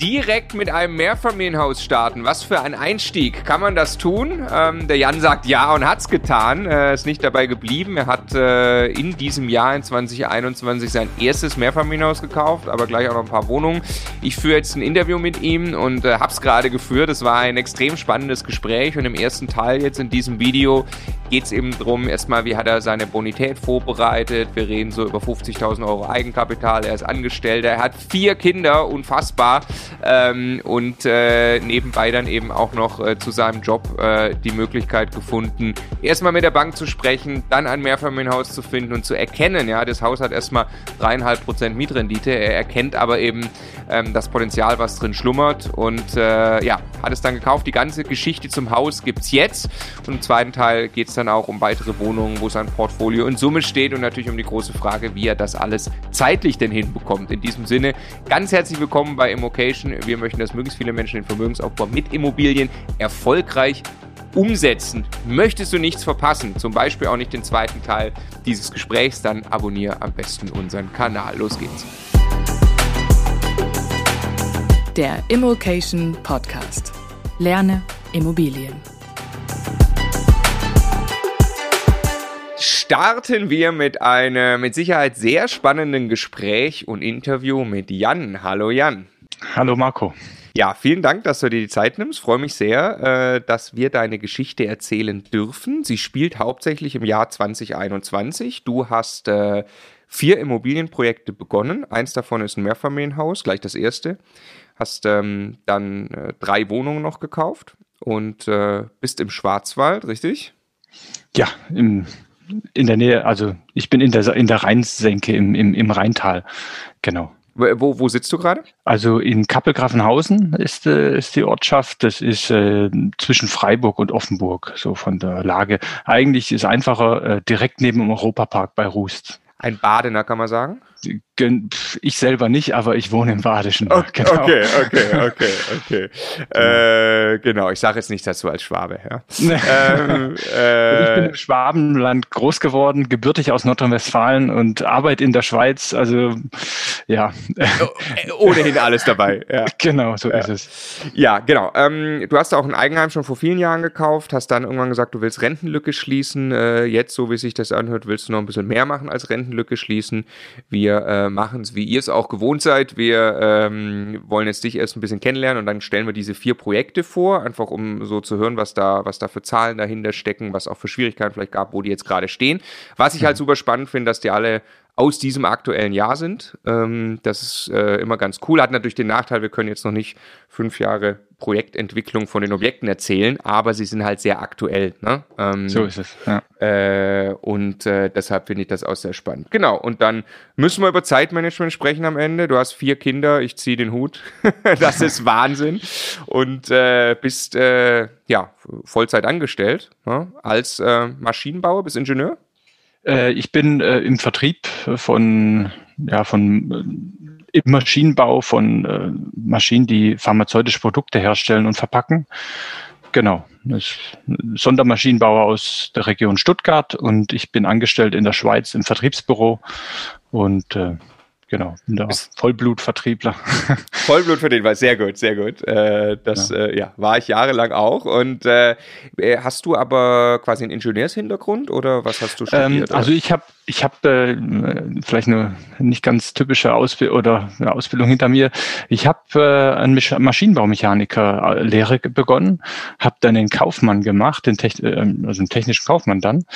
direkt mit einem Mehrfamilienhaus starten. Was für ein Einstieg. Kann man das tun? Ähm, der Jan sagt ja und hat's getan. Er ist nicht dabei geblieben. Er hat äh, in diesem Jahr, in 2021, sein erstes Mehrfamilienhaus gekauft, aber gleich auch noch ein paar Wohnungen. Ich führe jetzt ein Interview mit ihm und äh, hab's gerade geführt. Es war ein extrem spannendes Gespräch und im ersten Teil jetzt in diesem Video geht es eben darum, erstmal, wie hat er seine Bonität vorbereitet. Wir reden so über 50.000 Euro Eigenkapital. Er ist Angestellter. Er hat vier Kinder, unfassbar. Ähm, und äh, nebenbei dann eben auch noch äh, zu seinem Job äh, die Möglichkeit gefunden, erstmal mit der Bank zu sprechen, dann ein Mehrfamilienhaus zu finden und zu erkennen, ja, das Haus hat erstmal dreieinhalb Prozent Mietrendite. Er erkennt aber eben ähm, das Potenzial, was drin schlummert und äh, ja, hat es dann gekauft. Die ganze Geschichte zum Haus gibt es jetzt und im zweiten Teil geht es dann auch um weitere Wohnungen, wo sein Portfolio in Summe steht und natürlich um die große Frage, wie er das alles zeitlich denn hinbekommt. In diesem Sinne, ganz herzlich willkommen bei Immocation. Wir möchten, dass möglichst viele Menschen den Vermögensaufbau mit Immobilien erfolgreich umsetzen. Möchtest du nichts verpassen, zum Beispiel auch nicht den zweiten Teil dieses Gesprächs, dann abonniere am besten unseren Kanal. Los geht's. Der Immocation Podcast. Lerne Immobilien. starten wir mit einem mit Sicherheit sehr spannenden Gespräch und Interview mit Jan. Hallo Jan. Hallo Marco. Ja, vielen Dank, dass du dir die Zeit nimmst. Freue mich sehr, äh, dass wir deine Geschichte erzählen dürfen. Sie spielt hauptsächlich im Jahr 2021. Du hast äh, vier Immobilienprojekte begonnen. Eins davon ist ein Mehrfamilienhaus, gleich das erste. Hast ähm, dann äh, drei Wohnungen noch gekauft und bist im Schwarzwald, richtig? Ja, im in der Nähe, also ich bin in der, in der Rheinsenke im, im, im Rheintal. Genau. Wo, wo sitzt du gerade? Also in Kappelgrafenhausen ist, äh, ist die Ortschaft. Das ist äh, zwischen Freiburg und Offenburg, so von der Lage. Eigentlich ist einfacher äh, direkt neben dem Europapark bei Rust. Ein Badener, kann man sagen? Ich selber nicht, aber ich wohne im Badischen. Okay, genau. okay, okay, okay, okay. äh, genau, ich sage jetzt nichts dazu als Schwabe. Ja. ähm, äh, ich bin im Schwabenland groß geworden, gebürtig aus Nordrhein-Westfalen und arbeite in der Schweiz. Also ja. Oh, äh, ohnehin alles dabei. Ja. Genau, so ja. ist es. Ja, genau. Ähm, du hast auch ein Eigenheim schon vor vielen Jahren gekauft, hast dann irgendwann gesagt, du willst Rentenlücke schließen. Äh, jetzt, so wie sich das anhört, willst du noch ein bisschen mehr machen als Rentenlücke schließen. Wir wir äh, machen es, wie ihr es auch gewohnt seid. Wir ähm, wollen jetzt dich erst ein bisschen kennenlernen und dann stellen wir diese vier Projekte vor, einfach um so zu hören, was da, was da für Zahlen dahinter stecken, was auch für Schwierigkeiten vielleicht gab, wo die jetzt gerade stehen. Was ich halt mhm. super spannend finde, dass die alle aus diesem aktuellen Jahr sind. Ähm, das ist äh, immer ganz cool. Hat natürlich den Nachteil, wir können jetzt noch nicht fünf Jahre Projektentwicklung von den Objekten erzählen, aber sie sind halt sehr aktuell. Ne? Ähm, so ist es. Ja. Äh, und äh, deshalb finde ich das auch sehr spannend. Genau. Und dann müssen wir über Zeitmanagement sprechen am Ende. Du hast vier Kinder, ich ziehe den Hut. das ist Wahnsinn. Und äh, bist äh, ja Vollzeit angestellt ne? als äh, Maschinenbauer, bist Ingenieur. Äh, ich bin äh, im Vertrieb von, ja, von äh, im Maschinenbau von Maschinen, die pharmazeutische Produkte herstellen und verpacken. Genau. Sondermaschinenbauer aus der Region Stuttgart und ich bin angestellt in der Schweiz im Vertriebsbüro und Genau, Vollblutvertriebler. Vollblutvertriebler, sehr gut, sehr gut. Äh, das ja. Äh, ja. war ich jahrelang auch. Und äh, hast du aber quasi einen Ingenieurshintergrund oder was hast du studiert? Ähm, also ich habe ich hab, vielleicht eine nicht ganz typische Ausbildung oder Ausbildung hinter mir. Ich habe eine Maschinenbaumechaniker-Lehre begonnen, habe dann den Kaufmann gemacht, den Techn also den technischen Kaufmann dann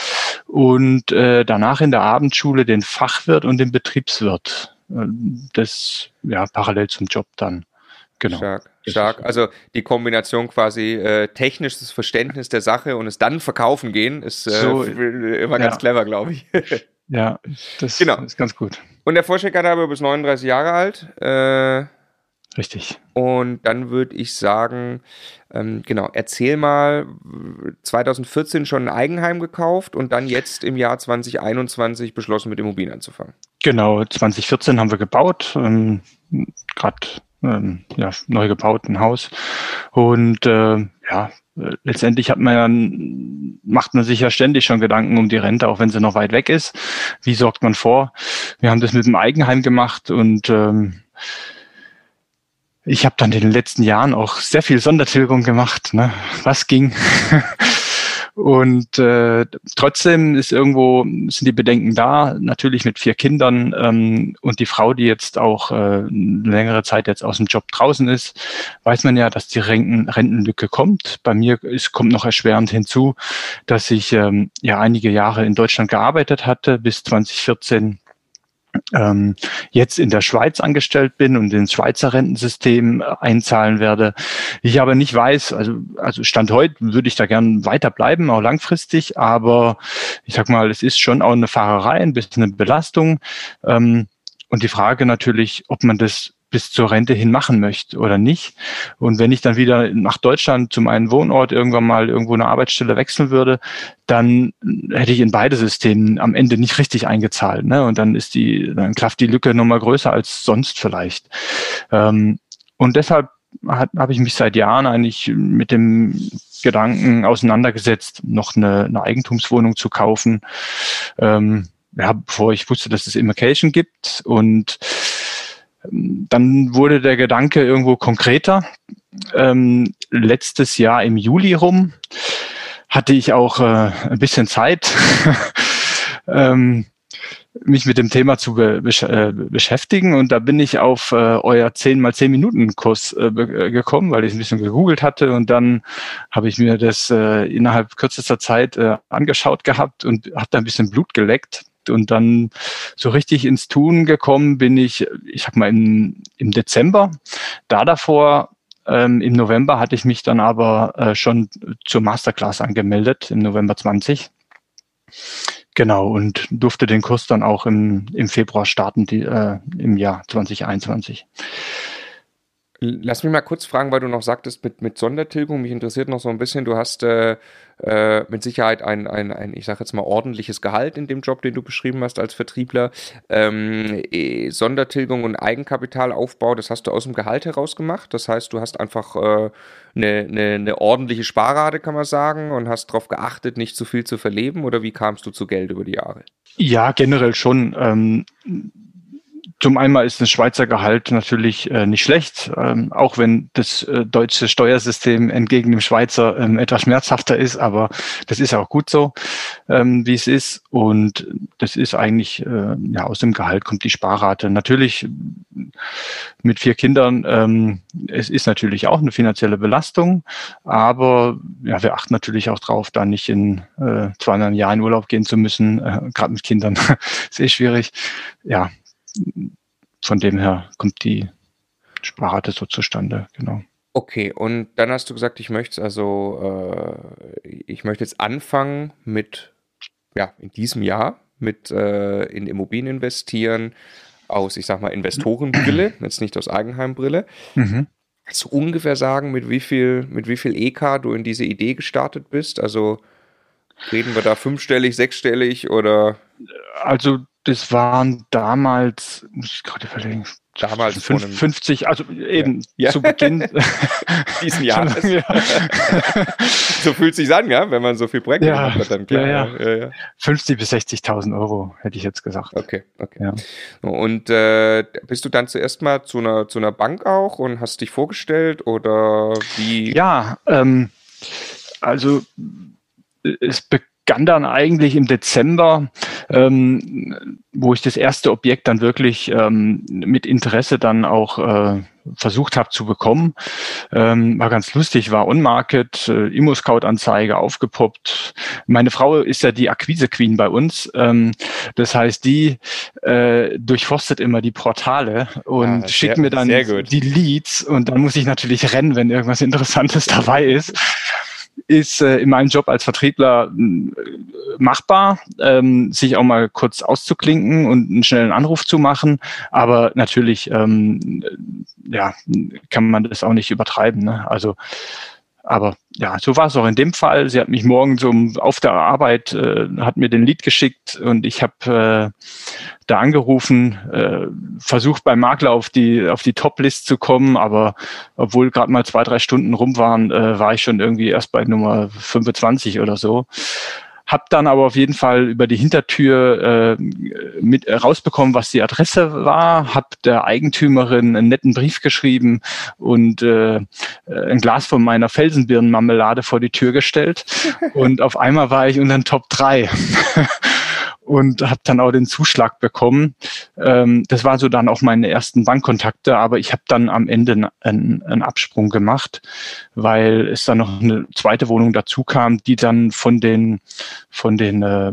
und danach in der Abendschule den Fachwirt und den Betriebswirt das ja parallel zum Job dann. Genau. Stark, stark. Also die Kombination quasi äh, technisches Verständnis der Sache und es dann verkaufen gehen, ist äh, so, immer ganz clever, glaube ich. ja, das genau. ist ganz gut. Und der Vorstehergabe bis 39 Jahre alt. Äh, Richtig. Und dann würde ich sagen, ähm, genau, erzähl mal, 2014 schon ein Eigenheim gekauft und dann jetzt im Jahr 2021 beschlossen, mit Immobilien anzufangen. Genau, 2014 haben wir gebaut, ähm, gerade ähm, ja, neu gebaut, ein Haus. Und äh, ja, letztendlich hat man ja, macht man sich ja ständig schon Gedanken um die Rente, auch wenn sie noch weit weg ist. Wie sorgt man vor? Wir haben das mit dem Eigenheim gemacht und ähm, ich habe dann in den letzten Jahren auch sehr viel Sondertilgung gemacht. Ne? Was ging? Und äh, trotzdem ist irgendwo sind die Bedenken da, natürlich mit vier Kindern ähm, und die Frau, die jetzt auch äh, längere Zeit jetzt aus dem Job draußen ist, weiß man ja, dass die Renten, Rentenlücke kommt. Bei mir ist, kommt noch erschwerend hinzu, dass ich ähm, ja einige Jahre in Deutschland gearbeitet hatte bis 2014 ähm, jetzt in der Schweiz angestellt bin und ins Schweizer Rentensystem äh, einzahlen werde. Ich aber nicht weiß, also, also Stand heute würde ich da gern weiterbleiben, auch langfristig, aber ich sag mal, es ist schon auch eine Fahrerei, ein bisschen eine Belastung. Ähm, und die Frage natürlich, ob man das bis zur Rente hin machen möchte oder nicht. Und wenn ich dann wieder nach Deutschland zu meinem Wohnort irgendwann mal irgendwo eine Arbeitsstelle wechseln würde, dann hätte ich in beide Systemen am Ende nicht richtig eingezahlt. Ne? Und dann ist die, dann klafft die Lücke nochmal größer als sonst vielleicht. Ähm, und deshalb habe ich mich seit Jahren eigentlich mit dem Gedanken auseinandergesetzt, noch eine, eine Eigentumswohnung zu kaufen. Ähm, ja, bevor ich wusste, dass es Immication gibt. Und dann wurde der Gedanke irgendwo konkreter. Ähm, letztes Jahr im Juli rum hatte ich auch äh, ein bisschen Zeit, ähm, mich mit dem Thema zu be besch äh, beschäftigen. Und da bin ich auf äh, euer 10 mal 10 Minuten Kurs äh, äh, gekommen, weil ich ein bisschen gegoogelt hatte. Und dann habe ich mir das äh, innerhalb kürzester Zeit angeschaut gehabt und habe da ein bisschen Blut geleckt und dann so richtig ins Tun gekommen bin ich, ich sag mal, im, im Dezember. Da davor, ähm, im November, hatte ich mich dann aber äh, schon zur Masterclass angemeldet, im November 20. Genau, und durfte den Kurs dann auch im, im Februar starten, die, äh, im Jahr 2021. Lass mich mal kurz fragen, weil du noch sagtest mit, mit Sondertilgung. Mich interessiert noch so ein bisschen. Du hast äh, äh, mit Sicherheit ein, ein, ein ich sage jetzt mal, ordentliches Gehalt in dem Job, den du beschrieben hast als Vertriebler. Ähm, äh, Sondertilgung und Eigenkapitalaufbau, das hast du aus dem Gehalt heraus gemacht. Das heißt, du hast einfach äh, eine, eine, eine ordentliche Sparrate, kann man sagen, und hast darauf geachtet, nicht zu viel zu verleben. Oder wie kamst du zu Geld über die Jahre? Ja, generell schon. Ähm zum einen ist ein Schweizer Gehalt natürlich äh, nicht schlecht, ähm, auch wenn das äh, deutsche Steuersystem entgegen dem Schweizer ähm, etwas schmerzhafter ist, aber das ist auch gut so, ähm, wie es ist. Und das ist eigentlich, äh, ja, aus dem Gehalt kommt die Sparrate. Natürlich mit vier Kindern, ähm, es ist natürlich auch eine finanzielle Belastung, aber ja, wir achten natürlich auch drauf, da nicht in äh, 200 Jahren Urlaub gehen zu müssen, äh, gerade mit Kindern. eh schwierig. Ja, von dem her kommt die Sparrate so zustande, genau. Okay, und dann hast du gesagt, ich möchte also, äh, ich möchte jetzt anfangen mit, ja, in diesem Jahr mit äh, in Immobilien investieren aus, ich sag mal, Investorenbrille, jetzt nicht aus Eigenheimbrille. Mhm. Kannst du ungefähr sagen, mit wie viel, mit wie viel EK du in diese Idee gestartet bist? Also reden wir da fünfstellig, sechsstellig oder? Also das waren damals, muss ich gerade überlegen, damals 50, also eben ja. zu Beginn diesen Jahres. Ja. so fühlt es sich an, ja, wenn man so viel Projekte ja, hat, dann klar. Ja, ja. 50 bis 60.000 Euro hätte ich jetzt gesagt. Okay, okay. Und äh, bist du dann zuerst mal zu einer zu einer Bank auch und hast dich vorgestellt oder wie? Ja, ähm, also es begann dann eigentlich im Dezember ähm, wo ich das erste Objekt dann wirklich ähm, mit Interesse dann auch äh, versucht habe zu bekommen. Ähm, war ganz lustig, war on-market, äh, Immo-Scout-Anzeige aufgepoppt. Meine Frau ist ja die Akquise-Queen bei uns. Ähm, das heißt, die äh, durchforstet immer die Portale und ah, schickt mir dann die Leads und dann muss ich natürlich rennen, wenn irgendwas Interessantes dabei ist ist äh, in meinem Job als Vertriebler äh, machbar, ähm, sich auch mal kurz auszuklinken und einen schnellen Anruf zu machen. Aber natürlich, ähm, ja, kann man das auch nicht übertreiben. Ne? Also aber ja, so war es auch in dem Fall. Sie hat mich morgens um, auf der Arbeit, äh, hat mir den Lied geschickt und ich habe äh, da angerufen, äh, versucht beim Makler auf die, auf die Top-List zu kommen, aber obwohl gerade mal zwei, drei Stunden rum waren, äh, war ich schon irgendwie erst bei Nummer 25 oder so habe dann aber auf jeden Fall über die Hintertür äh, mit rausbekommen, was die Adresse war, habe der Eigentümerin einen netten Brief geschrieben und äh, ein Glas von meiner Felsenbirnenmarmelade vor die Tür gestellt und auf einmal war ich unter den Top 3. und habe dann auch den Zuschlag bekommen. Ähm, das waren so dann auch meine ersten Bankkontakte, aber ich habe dann am Ende einen, einen Absprung gemacht, weil es dann noch eine zweite Wohnung dazu kam, die dann von den von den äh,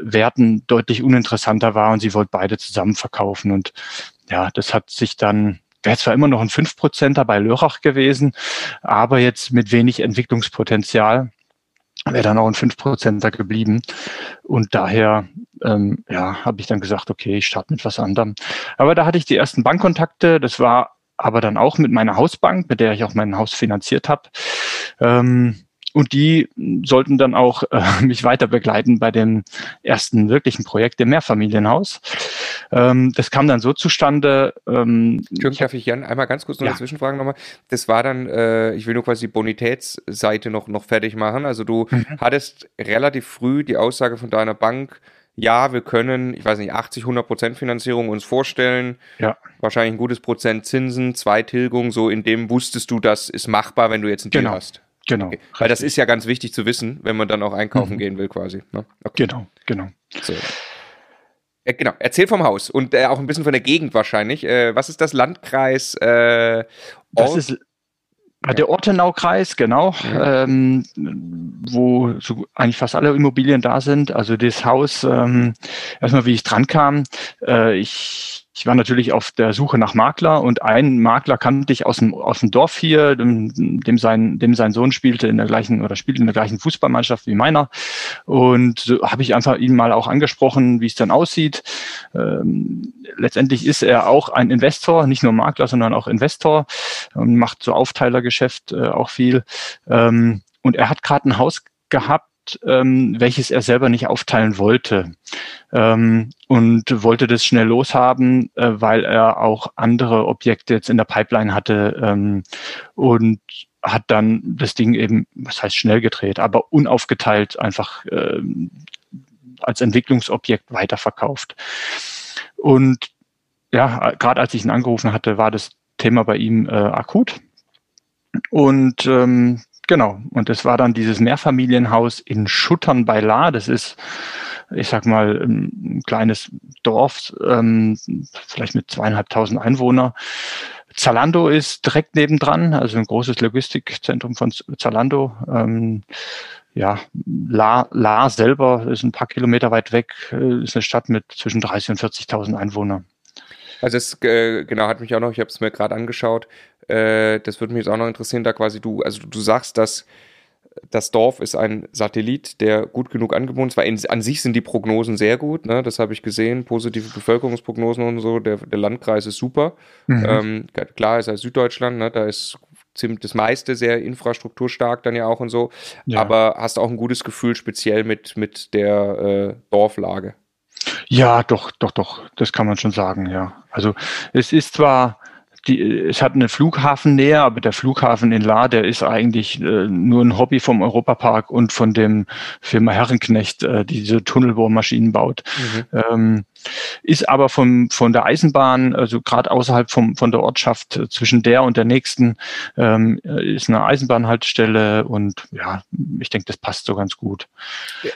Werten deutlich uninteressanter war und sie wollte beide zusammen verkaufen und ja, das hat sich dann wäre zwar immer noch ein 5%er bei Lörrach gewesen, aber jetzt mit wenig Entwicklungspotenzial wäre dann auch ein 5%er geblieben. Und daher ähm, ja, habe ich dann gesagt, okay, ich starte mit was anderem. Aber da hatte ich die ersten Bankkontakte. Das war aber dann auch mit meiner Hausbank, mit der ich auch mein Haus finanziert habe. Ähm, und die sollten dann auch äh, mich weiter begleiten bei dem ersten wirklichen Projekt, dem Mehrfamilienhaus. Ähm, das kam dann so zustande. Ähm, Entschuldigung, darf ich Jan einmal ganz kurz noch ja. eine Zwischenfrage nochmal? Das war dann, äh, ich will nur quasi die Bonitätsseite noch, noch fertig machen. Also du mhm. hattest relativ früh die Aussage von deiner Bank, ja, wir können, ich weiß nicht, 80, 100 Prozent Finanzierung uns vorstellen. Ja. Wahrscheinlich ein gutes Prozent Zinsen, zwei Tilgungen, so in dem wusstest du, das ist machbar, wenn du jetzt ein Deal genau. hast. Genau. Okay. Weil das ist ja ganz wichtig zu wissen, wenn man dann auch einkaufen mhm. gehen will, quasi. Ne? Okay. Genau, genau. So. Äh, genau, erzähl vom Haus und äh, auch ein bisschen von der Gegend wahrscheinlich. Äh, was ist das Landkreis? Äh, das ist. Der Ortenau-Kreis, genau, ja. ähm, wo so eigentlich fast alle Immobilien da sind. Also das Haus, ähm, erstmal wie ich dran kam, äh, ich ich war natürlich auf der Suche nach Makler und einen Makler kannte ich aus dem, aus dem Dorf hier, dem, dem, sein, dem sein Sohn spielte in der gleichen oder spielt in der gleichen Fußballmannschaft wie meiner. Und so habe ich einfach ihn mal auch angesprochen, wie es dann aussieht. Ähm, letztendlich ist er auch ein Investor, nicht nur Makler, sondern auch Investor und macht so Aufteilergeschäft äh, auch viel. Ähm, und er hat gerade ein Haus gehabt, ähm, welches er selber nicht aufteilen wollte ähm, und wollte das schnell loshaben, äh, weil er auch andere Objekte jetzt in der Pipeline hatte ähm, und hat dann das Ding eben, was heißt schnell gedreht, aber unaufgeteilt einfach äh, als Entwicklungsobjekt weiterverkauft. Und ja, gerade als ich ihn angerufen hatte, war das Thema bei ihm äh, akut. Und ähm, Genau. Und das war dann dieses Mehrfamilienhaus in Schuttern bei La. Das ist, ich sag mal, ein kleines Dorf, ähm, vielleicht mit zweieinhalbtausend Einwohner. Zalando ist direkt nebendran, also ein großes Logistikzentrum von Zalando. Ähm, ja, La, La selber ist ein paar Kilometer weit weg, äh, ist eine Stadt mit zwischen 30 und 40.000 Einwohnern. Also es äh, genau hat mich auch noch, ich habe es mir gerade angeschaut, äh, das würde mich jetzt auch noch interessieren, da quasi du, also du sagst, dass das Dorf ist ein Satellit, der gut genug angebunden ist, weil in, an sich sind die Prognosen sehr gut, ne? das habe ich gesehen, positive Bevölkerungsprognosen und so, der, der Landkreis ist super. Mhm. Ähm, klar ist er Süddeutschland, ne? da ist ziemlich das meiste sehr infrastrukturstark dann ja auch und so, ja. aber hast auch ein gutes Gefühl speziell mit, mit der äh, Dorflage. Ja, doch, doch, doch, das kann man schon sagen, ja. Also es ist zwar die, es hat eine Flughafennähe, aber der Flughafen in La, der ist eigentlich äh, nur ein Hobby vom Europapark und von dem Firma Herrenknecht, äh, die diese Tunnelbohrmaschinen baut. Mhm. Ähm, ist aber vom, von der Eisenbahn, also gerade außerhalb vom, von der Ortschaft äh, zwischen der und der nächsten, ähm, ist eine Eisenbahnhaltestelle und ja, ich denke, das passt so ganz gut.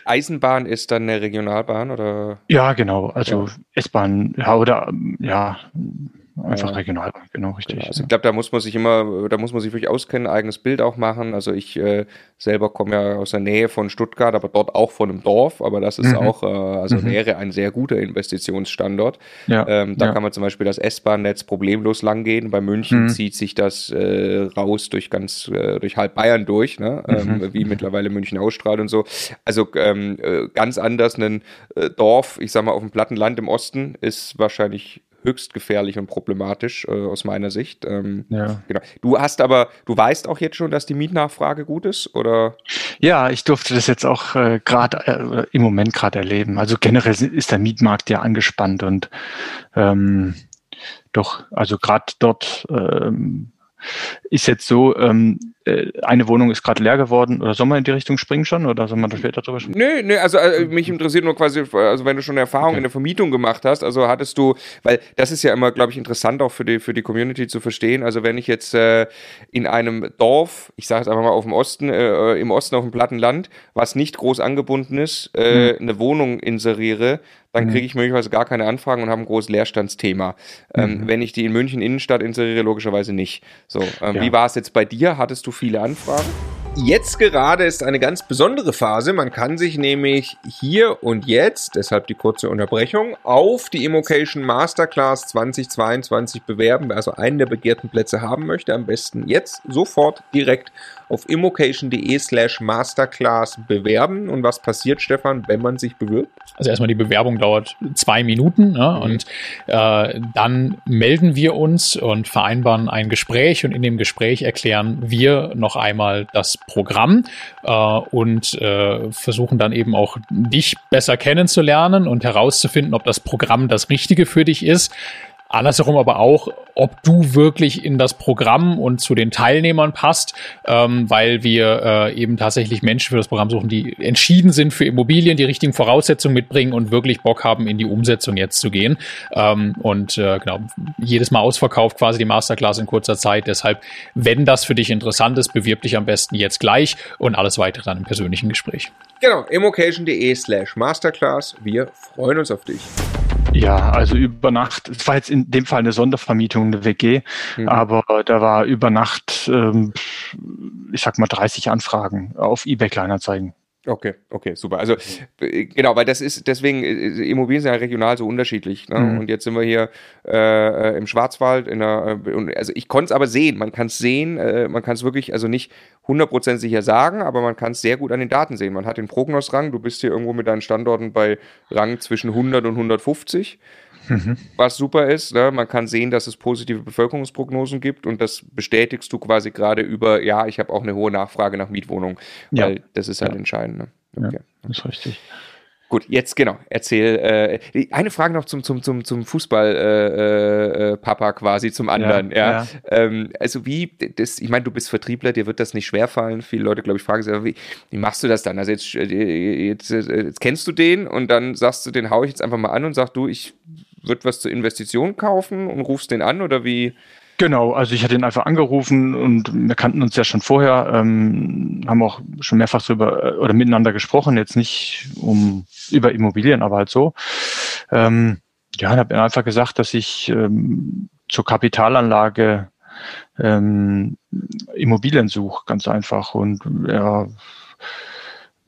Eisenbahn ist dann eine Regionalbahn oder? Ja, genau. Also ja. S-Bahn, ja, oder ja Einfach ja. regional, genau, richtig. Genau. Also ich glaube, da muss man sich immer, da muss man sich wirklich auskennen, eigenes Bild auch machen. Also ich äh, selber komme ja aus der Nähe von Stuttgart, aber dort auch von einem Dorf, aber das ist mhm. auch, äh, also mhm. wäre ein sehr guter Investitionsstandort. Ja. Ähm, da ja. kann man zum Beispiel das S-Bahn-Netz problemlos langgehen. Bei München mhm. zieht sich das äh, raus durch ganz, äh, durch halb Bayern durch, ne? Ähm, mhm. wie mittlerweile München ausstrahlt und so. Also ähm, äh, ganz anders ein äh, Dorf, ich sag mal, auf dem Plattenland im Osten ist wahrscheinlich höchst gefährlich und problematisch äh, aus meiner Sicht. Ähm, ja. Genau. Du hast aber, du weißt auch jetzt schon, dass die Mietnachfrage gut ist, oder? Ja, ich durfte das jetzt auch äh, gerade äh, im Moment gerade erleben. Also generell ist der Mietmarkt ja angespannt und ähm, doch, also gerade dort ähm, ist jetzt so, ähm, äh, eine Wohnung ist gerade leer geworden oder soll man in die Richtung springen schon oder soll man da später drüber sprechen? Nö, nö, also äh, mich interessiert nur quasi, also wenn du schon Erfahrung okay. in der Vermietung gemacht hast, also hattest du, weil das ist ja immer, glaube ich, interessant auch für die, für die Community zu verstehen, also wenn ich jetzt äh, in einem Dorf, ich sage es einfach mal auf dem Osten, äh, im Osten auf dem platten Land, was nicht groß angebunden ist, äh, mhm. eine Wohnung inseriere, dann mhm. kriege ich möglicherweise gar keine Anfragen und habe ein großes Leerstandsthema. Ähm, mhm. wenn ich die in München Innenstadt inseriere, logischerweise nicht. So, ähm, ja. wie war es jetzt bei dir? Hattest du viele Anfragen? Jetzt gerade ist eine ganz besondere Phase. Man kann sich nämlich hier und jetzt, deshalb die kurze Unterbrechung, auf die Immocation Masterclass 2022 bewerben. Wer also einen der begehrten Plätze haben möchte, am besten jetzt sofort direkt auf immocation.de slash masterclass bewerben. Und was passiert, Stefan, wenn man sich bewirbt? Also erstmal die Bewerbung dauert zwei Minuten ne? mhm. und äh, dann melden wir uns und vereinbaren ein Gespräch und in dem Gespräch erklären wir noch einmal das Programm äh, und äh, versuchen dann eben auch dich besser kennenzulernen und herauszufinden, ob das Programm das Richtige für dich ist. Andersherum aber auch, ob du wirklich in das Programm und zu den Teilnehmern passt, ähm, weil wir äh, eben tatsächlich Menschen für das Programm suchen, die entschieden sind für Immobilien, die richtigen Voraussetzungen mitbringen und wirklich Bock haben, in die Umsetzung jetzt zu gehen. Ähm, und äh, genau, jedes Mal ausverkauft quasi die Masterclass in kurzer Zeit. Deshalb, wenn das für dich interessant ist, bewirb dich am besten jetzt gleich und alles weitere dann im persönlichen Gespräch. Genau, immocation.de slash Masterclass. Wir freuen uns auf dich. Ja, also über Nacht, es war jetzt in dem Fall eine Sondervermietung, eine WG, mhm. aber da war über Nacht, ähm, ich sag mal, 30 Anfragen auf eBay Kleinanzeigen. Okay, okay, super. Also äh, genau, weil das ist deswegen äh, Immobilien sind ja regional so unterschiedlich. Ne? Mhm. Und jetzt sind wir hier äh, im Schwarzwald. In der, äh, also ich konnte es aber sehen. Man kann es sehen. Äh, man kann es wirklich, also nicht 100% sicher sagen, aber man kann es sehr gut an den Daten sehen. Man hat den Prognosrang. Du bist hier irgendwo mit deinen Standorten bei Rang zwischen 100 und 150 mhm. was super ist. Ne? Man kann sehen, dass es positive Bevölkerungsprognosen gibt und das bestätigst du quasi gerade über, ja, ich habe auch eine hohe Nachfrage nach Mietwohnungen, weil ja. das ist halt ja. entscheidend. Ne? Okay. Ja, das ist richtig. Gut, jetzt genau, erzähl. Äh, eine Frage noch zum, zum, zum, zum Fußball-Papa äh, äh, quasi, zum anderen. Ja, ja. Ähm, also wie, das, ich meine, du bist Vertriebler, dir wird das nicht schwerfallen. Viele Leute, glaube ich, fragen sich, wie, wie machst du das dann? Also jetzt, äh, jetzt, jetzt, kennst du den und dann sagst du, den hau ich jetzt einfach mal an und sagst du, ich wird was zur Investition kaufen und rufst den an oder wie? Genau, also ich hatte ihn einfach angerufen und wir kannten uns ja schon vorher, ähm, haben auch schon mehrfach drüber äh, oder miteinander gesprochen, jetzt nicht um über Immobilien, aber halt so. Ähm, ja, und habe einfach gesagt, dass ich ähm, zur Kapitalanlage ähm, Immobilien suche, ganz einfach. Und ja,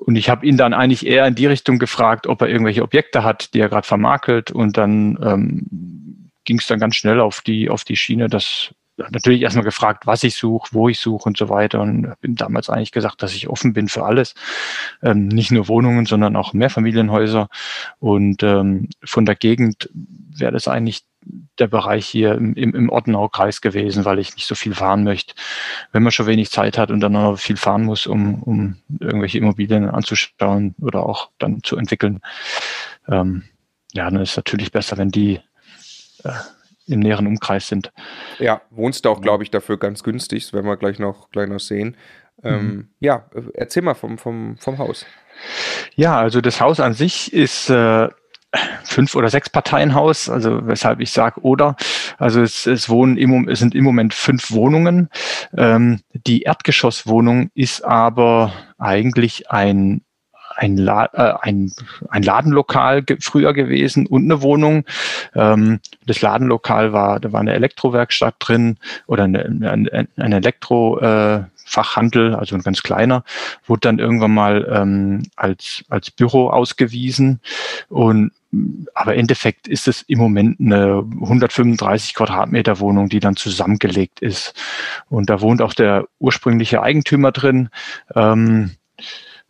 und ich habe ihn dann eigentlich eher in die Richtung gefragt, ob er irgendwelche Objekte hat, die er gerade vermakelt. Und dann ähm, ging es dann ganz schnell auf die, auf die Schiene, dass natürlich erstmal gefragt, was ich suche, wo ich suche und so weiter. Und ihm damals eigentlich gesagt, dass ich offen bin für alles. Ähm, nicht nur Wohnungen, sondern auch Mehrfamilienhäuser. Und ähm, von der Gegend wäre das eigentlich der Bereich hier im, im, im Ortenau-Kreis gewesen, weil ich nicht so viel fahren möchte. Wenn man schon wenig Zeit hat und dann noch viel fahren muss, um, um irgendwelche Immobilien anzuschauen oder auch dann zu entwickeln, ähm, ja, dann ist es natürlich besser, wenn die äh, im näheren Umkreis sind. Ja, wohnst du auch, glaube ich, dafür ganz günstig, das werden wir gleich noch, gleich noch sehen. Ähm, mhm. Ja, erzähl mal vom, vom, vom Haus. Ja, also das Haus an sich ist äh, fünf oder sechs Parteienhaus, also weshalb ich sage oder. Also es, es wohnen im, es sind im Moment fünf Wohnungen. Ähm, die Erdgeschosswohnung ist aber eigentlich ein ein, La äh, ein, ein Ladenlokal ge früher gewesen und eine Wohnung. Ähm, das Ladenlokal war, da war eine Elektrowerkstatt drin oder eine, eine, ein Elektrofachhandel, äh, also ein ganz kleiner, wurde dann irgendwann mal ähm, als, als Büro ausgewiesen und aber im Endeffekt ist es im Moment eine 135 Quadratmeter Wohnung, die dann zusammengelegt ist. Und da wohnt auch der ursprüngliche Eigentümer drin ähm,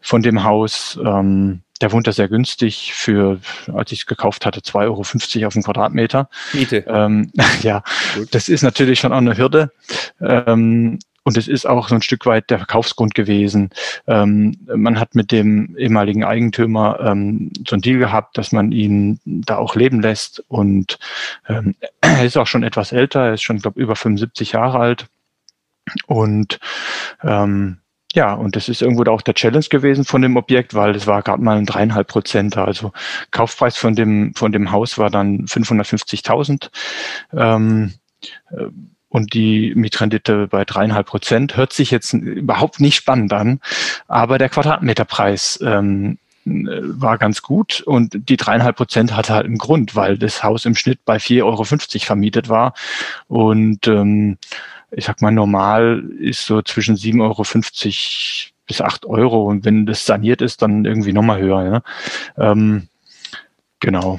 von dem Haus. Ähm, der wohnt da sehr günstig für, als ich es gekauft hatte, 2,50 Euro auf den Quadratmeter. Miete. Ähm, ja, Gut. das ist natürlich schon auch eine Hürde. Ähm, und es ist auch so ein Stück weit der Verkaufsgrund gewesen. Ähm, man hat mit dem ehemaligen Eigentümer ähm, so ein Deal gehabt, dass man ihn da auch leben lässt. Und ähm, er ist auch schon etwas älter, er ist schon, glaube über 75 Jahre alt. Und ähm, ja, und das ist irgendwo auch der Challenge gewesen von dem Objekt, weil es war gerade mal ein dreieinhalb Prozent. Also Kaufpreis von dem, von dem Haus war dann 550.000. Ähm, äh, und die Mietrendite bei dreieinhalb Prozent hört sich jetzt überhaupt nicht spannend an, aber der Quadratmeterpreis ähm, war ganz gut und die dreieinhalb Prozent hatte halt einen Grund, weil das Haus im Schnitt bei 4,50 Euro vermietet war und ähm, ich sag mal, normal ist so zwischen 7,50 Euro bis 8 Euro. Und wenn das saniert ist, dann irgendwie nochmal höher. Ja? Ähm, genau.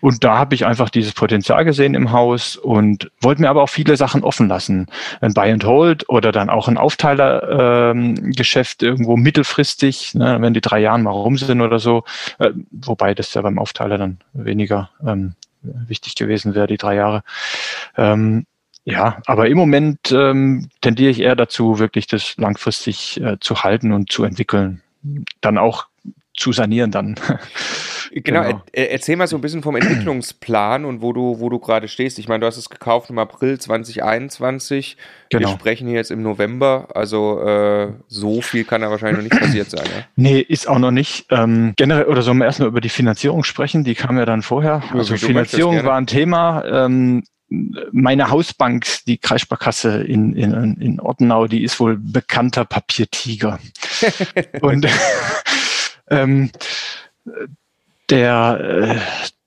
Und da habe ich einfach dieses Potenzial gesehen im Haus und wollte mir aber auch viele Sachen offen lassen. Ein Buy and Hold oder dann auch ein Aufteilergeschäft ähm, irgendwo mittelfristig, ne, wenn die drei Jahre mal rum sind oder so. Äh, wobei das ja beim Aufteiler dann weniger ähm, wichtig gewesen wäre, die drei Jahre. Ähm, ja, aber im Moment ähm, tendiere ich eher dazu, wirklich das langfristig äh, zu halten und zu entwickeln. Dann auch zu sanieren dann. Genau, genau. Er, erzähl mal so ein bisschen vom Entwicklungsplan und wo du, wo du gerade stehst. Ich meine, du hast es gekauft im April 2021. Genau. Wir sprechen hier jetzt im November, also äh, so viel kann da wahrscheinlich noch nicht passiert sein. Ja? Nee, ist auch noch nicht. Ähm, generell, oder sollen wir erstmal über die Finanzierung sprechen? Die kam ja dann vorher. Also Finanzierung war ein Thema. Ähm, meine Hausbank, die Kreissparkasse in, in, in Ortenau, die ist wohl bekannter Papiertiger. Und ähm, der, äh,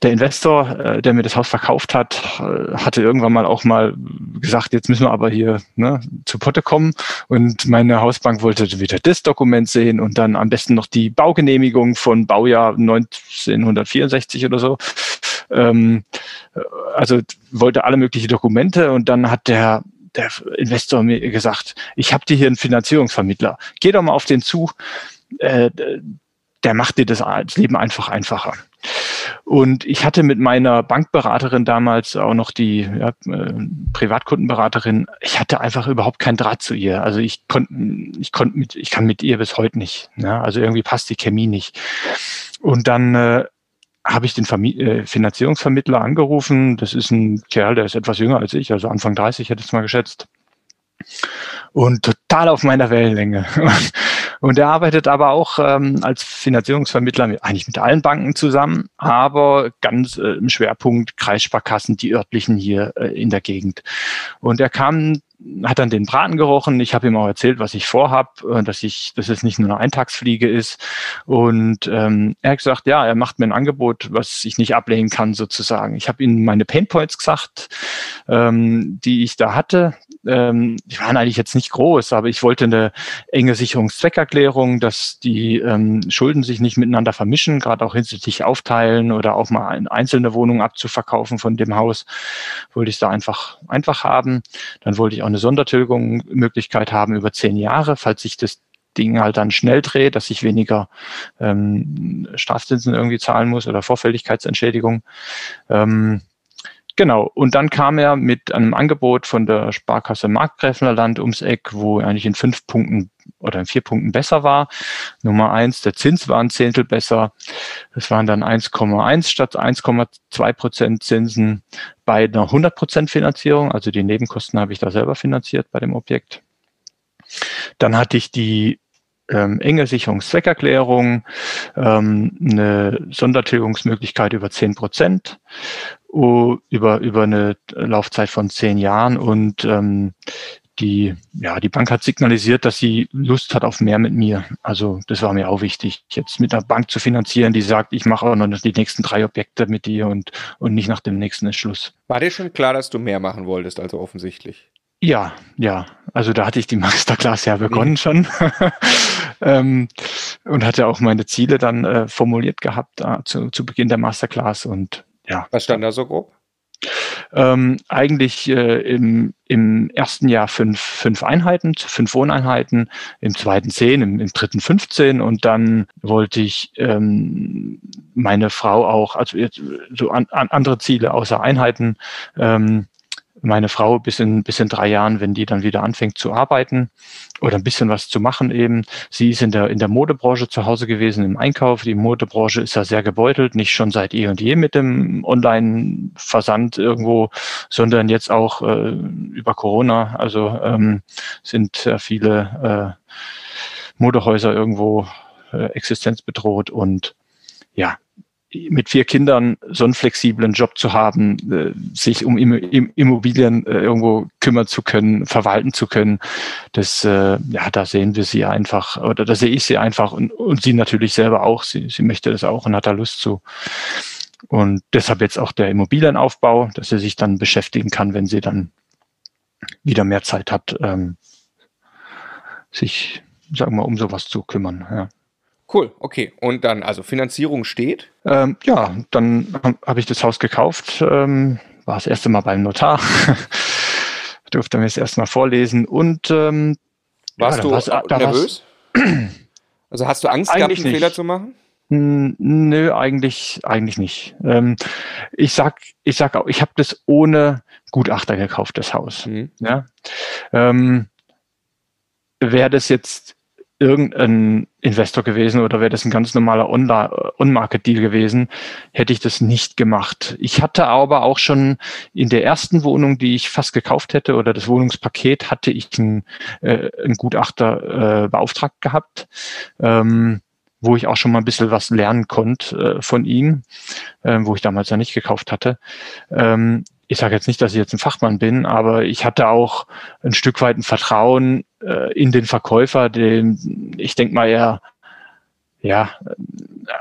der Investor, äh, der mir das Haus verkauft hat, äh, hatte irgendwann mal auch mal gesagt, jetzt müssen wir aber hier ne, zu Potte kommen. Und meine Hausbank wollte wieder das Dokument sehen und dann am besten noch die Baugenehmigung von Baujahr 1964 oder so. Ähm, also wollte alle möglichen Dokumente und dann hat der der Investor mir gesagt, ich habe dir hier einen Finanzierungsvermittler. Geh doch mal auf den zu. Äh, der macht dir das Leben einfach einfacher. Und ich hatte mit meiner Bankberaterin damals auch noch die ja, äh, Privatkundenberaterin, ich hatte einfach überhaupt keinen Draht zu ihr. Also ich konnte, ich konnte mit, ich kann mit ihr bis heute nicht. Ne? Also irgendwie passt die Chemie nicht. Und dann äh, habe ich den Vermi äh, Finanzierungsvermittler angerufen. Das ist ein Kerl, der ist etwas jünger als ich, also Anfang 30 hätte ich es mal geschätzt. Und total auf meiner Wellenlänge. Und er arbeitet aber auch ähm, als Finanzierungsvermittler mit, eigentlich mit allen Banken zusammen, aber ganz äh, im Schwerpunkt Kreissparkassen, die örtlichen hier äh, in der Gegend. Und er kam hat dann den Braten gerochen. Ich habe ihm auch erzählt, was ich vorhab, äh, dass ich, dass es nicht nur eine Eintagsfliege ist. Und ähm, er hat gesagt, ja, er macht mir ein Angebot, was ich nicht ablehnen kann, sozusagen. Ich habe ihm meine Painpoints gesagt, ähm, die ich da hatte. Ähm, die waren eigentlich jetzt nicht groß, aber ich wollte eine enge Sicherungszweckerklärung, dass die ähm, Schulden sich nicht miteinander vermischen, gerade auch hinsichtlich aufteilen oder auch mal eine einzelne Wohnung abzuverkaufen von dem Haus, wollte ich da einfach einfach haben. Dann wollte ich auch eine Sondertilgungsmöglichkeit haben über zehn Jahre, falls sich das Ding halt dann schnell dreht, dass ich weniger ähm, Strafzinsen irgendwie zahlen muss oder Vorfälligkeitsentschädigung. Ähm, Genau, und dann kam er mit einem Angebot von der Sparkasse Markgräflerland ums Eck, wo er eigentlich in fünf Punkten oder in vier Punkten besser war. Nummer eins, der Zins war ein Zehntel besser. Das waren dann 1,1 statt 1,2 Prozent Zinsen bei einer 100 Prozent Finanzierung. Also die Nebenkosten habe ich da selber finanziert bei dem Objekt. Dann hatte ich die ähm, enge Sicherungszweckerklärung, ähm, eine Sondertilgungsmöglichkeit über 10 Prozent über, über eine Laufzeit von zehn Jahren und ähm, die, ja, die Bank hat signalisiert, dass sie Lust hat auf mehr mit mir. Also das war mir auch wichtig, jetzt mit einer Bank zu finanzieren, die sagt, ich mache auch noch die nächsten drei Objekte mit dir und, und nicht nach dem nächsten Entschluss. War dir schon klar, dass du mehr machen wolltest, also offensichtlich? Ja, ja. Also da hatte ich die Masterclass ja begonnen mhm. schon ähm, und hatte auch meine Ziele dann äh, formuliert gehabt äh, zu, zu Beginn der Masterclass und ja. Was stand da so grob? Ähm, eigentlich äh, im, im ersten Jahr fünf, fünf Einheiten, fünf Wohneinheiten, im zweiten zehn, im, im dritten 15 und dann wollte ich ähm, meine Frau auch, also jetzt so an, an andere Ziele außer Einheiten, ähm, meine Frau bis in, bis in drei Jahren, wenn die dann wieder anfängt zu arbeiten oder ein bisschen was zu machen eben. Sie ist in der, in der Modebranche zu Hause gewesen, im Einkauf. Die Modebranche ist ja sehr gebeutelt, nicht schon seit eh und je mit dem Online-Versand irgendwo, sondern jetzt auch äh, über Corona. Also ähm, sind äh, viele äh, Modehäuser irgendwo äh, existenzbedroht und ja, mit vier Kindern so einen flexiblen Job zu haben, äh, sich um Immobilien äh, irgendwo kümmern zu können, verwalten zu können, das, äh, ja, da sehen wir sie einfach, oder da sehe ich sie einfach und, und sie natürlich selber auch. Sie, sie möchte das auch und hat da Lust zu. Und deshalb jetzt auch der Immobilienaufbau, dass sie sich dann beschäftigen kann, wenn sie dann wieder mehr Zeit hat, ähm, sich, sagen wir, um sowas zu kümmern. Ja. Cool, okay. Und dann, also Finanzierung steht? Ähm, ja, dann habe hab ich das Haus gekauft, ähm, war das erste Mal beim Notar, durfte mir das erste Mal vorlesen und ähm, warst ja, du war's, nervös? also hast du Angst gehabt, einen nicht. Fehler zu machen? Nö, eigentlich, eigentlich nicht. Ähm, ich sag, ich sag auch, ich habe das ohne Gutachter gekauft, das Haus. Mhm. Ja. Ähm, Wäre das jetzt irgendein Investor gewesen oder wäre das ein ganz normaler On-Market-Deal gewesen, hätte ich das nicht gemacht. Ich hatte aber auch schon in der ersten Wohnung, die ich fast gekauft hätte oder das Wohnungspaket, hatte ich einen, äh, einen Gutachter äh, beauftragt gehabt. Ähm, wo ich auch schon mal ein bisschen was lernen konnte äh, von ihm, äh, wo ich damals ja nicht gekauft hatte. Ähm, ich sage jetzt nicht, dass ich jetzt ein Fachmann bin, aber ich hatte auch ein Stück weit ein Vertrauen äh, in den Verkäufer, dem ich denke mal er ja,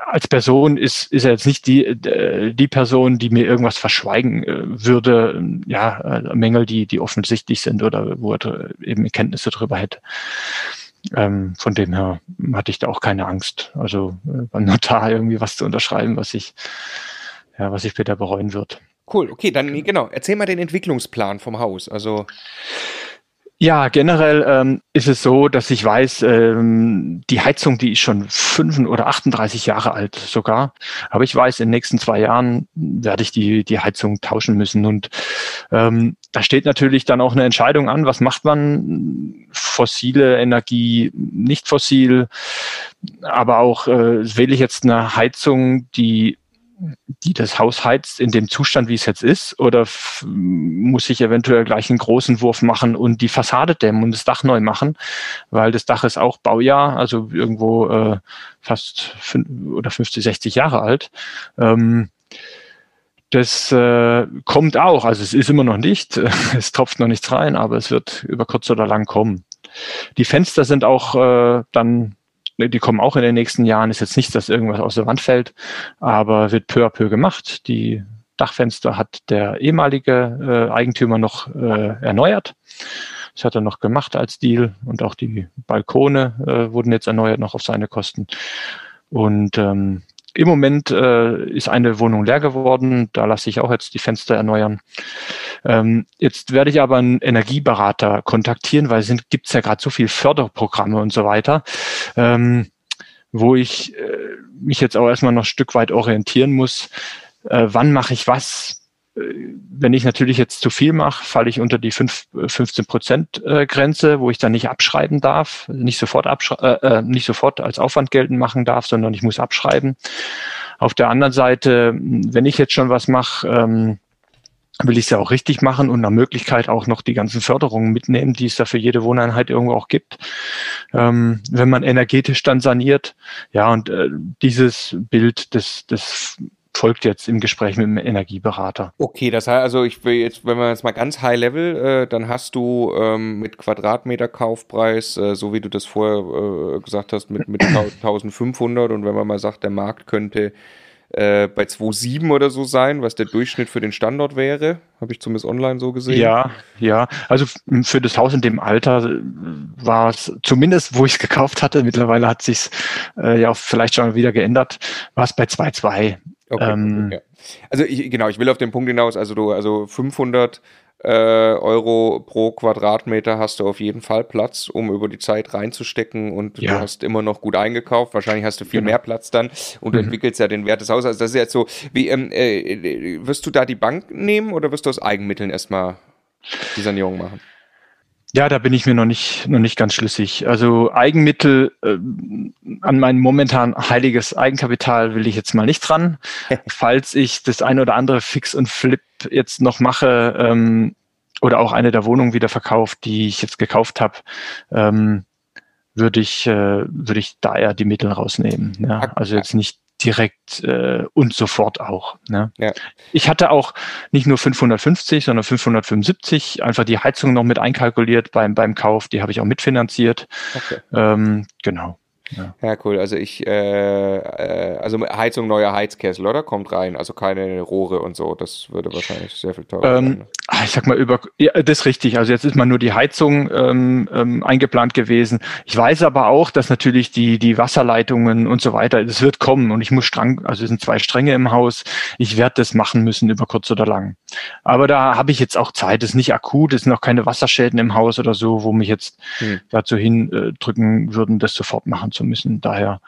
als Person ist, ist er jetzt nicht die, äh, die Person, die mir irgendwas verschweigen äh, würde, ja, äh, Mängel, die, die offensichtlich sind oder wo er eben Kenntnisse darüber hätte. Ähm, von dem her hatte ich da auch keine Angst. Also beim Notar irgendwie was zu unterschreiben, was ich, ja, was ich später bereuen wird. Cool, okay, dann genau. Erzähl mal den Entwicklungsplan vom Haus. Also ja, generell ähm, ist es so, dass ich weiß, ähm, die Heizung, die ist schon fünf oder 38 Jahre alt sogar. Aber ich weiß, in den nächsten zwei Jahren werde ich die, die Heizung tauschen müssen. Und ähm, da steht natürlich dann auch eine Entscheidung an, was macht man? Fossile Energie, nicht fossil. Aber auch äh, wähle ich jetzt eine Heizung, die die das Haus heizt in dem Zustand, wie es jetzt ist? Oder muss ich eventuell gleich einen großen Wurf machen und die Fassade dämmen und das Dach neu machen? Weil das Dach ist auch Baujahr, also irgendwo äh, fast oder 50, 60 Jahre alt. Ähm, das äh, kommt auch, also es ist immer noch nicht, es tropft noch nichts rein, aber es wird über kurz oder lang kommen. Die Fenster sind auch äh, dann die kommen auch in den nächsten Jahren. Ist jetzt nicht, dass irgendwas aus der Wand fällt, aber wird peu à peu gemacht. Die Dachfenster hat der ehemalige äh, Eigentümer noch äh, erneuert. Das hat er noch gemacht als Deal und auch die Balkone äh, wurden jetzt erneuert noch auf seine Kosten. Und ähm, im Moment äh, ist eine Wohnung leer geworden. Da lasse ich auch jetzt die Fenster erneuern. Ähm, jetzt werde ich aber einen Energieberater kontaktieren, weil es gibt ja gerade so viel Förderprogramme und so weiter, ähm, wo ich äh, mich jetzt auch erstmal noch ein Stück weit orientieren muss. Äh, wann mache ich was? Wenn ich natürlich jetzt zu viel mache, falle ich unter die 5, 15 Prozent äh, Grenze, wo ich dann nicht abschreiben darf, nicht sofort, äh, äh, nicht sofort als Aufwand geltend machen darf, sondern ich muss abschreiben. Auf der anderen Seite, wenn ich jetzt schon was mache, ähm, will ich es ja auch richtig machen und nach Möglichkeit auch noch die ganzen Förderungen mitnehmen, die es da für jede Wohneinheit irgendwo auch gibt, ähm, wenn man energetisch dann saniert. Ja, und äh, dieses Bild des, des folgt jetzt im Gespräch mit dem Energieberater. Okay, das heißt also, ich will jetzt, wenn wir jetzt mal ganz high level, äh, dann hast du ähm, mit Quadratmeter Kaufpreis, äh, so wie du das vorher äh, gesagt hast, mit, mit 1500 und wenn man mal sagt, der Markt könnte äh, bei 2,7 oder so sein, was der Durchschnitt für den Standort wäre. Habe ich zumindest online so gesehen. Ja, ja. Also für das Haus in dem Alter äh, war es, zumindest wo ich es gekauft hatte, mittlerweile hat sich äh, ja vielleicht schon wieder geändert, war es bei 2,2. Okay, ähm, ja. Also ich, genau, ich will auf den Punkt hinaus, also du, also 500 äh, Euro pro Quadratmeter hast du auf jeden Fall Platz, um über die Zeit reinzustecken und ja. du hast immer noch gut eingekauft. Wahrscheinlich hast du viel genau. mehr Platz dann und du mhm. entwickelst ja den Wert des Hauses. Also das ist jetzt so, wie ähm, äh, wirst du da die Bank nehmen oder wirst du aus Eigenmitteln erstmal die Sanierung machen? Ja, da bin ich mir noch nicht, noch nicht ganz schlüssig. Also Eigenmittel äh, an mein momentan heiliges Eigenkapital will ich jetzt mal nicht dran. Falls ich das eine oder andere Fix und Flip jetzt noch mache ähm, oder auch eine der Wohnungen wieder verkauft, die ich jetzt gekauft habe, ähm, würde ich, äh, würde ich da eher die Mittel rausnehmen. Ja? Also jetzt nicht direkt äh, und sofort auch. Ne? Ja. Ich hatte auch nicht nur 550, sondern 575 einfach die Heizung noch mit einkalkuliert beim, beim Kauf. Die habe ich auch mitfinanziert. Okay. Ähm, genau. Ja. ja, cool. Also ich, äh, äh, also Heizung neuer Heizkessel, oder? Kommt rein. Also keine Rohre und so. Das würde wahrscheinlich sehr viel teurer ähm, sein. Ah, ich sag mal über, ja, das ist richtig. Also jetzt ist mal nur die Heizung ähm, ähm, eingeplant gewesen. Ich weiß aber auch, dass natürlich die die Wasserleitungen und so weiter, das wird kommen und ich muss strang, also es sind zwei Stränge im Haus. Ich werde das machen müssen über kurz oder lang. Aber da habe ich jetzt auch Zeit. Das ist nicht akut. Es sind auch keine Wasserschäden im Haus oder so, wo mich jetzt hm. dazu hindrücken würden, das sofort machen zu müssen. Daher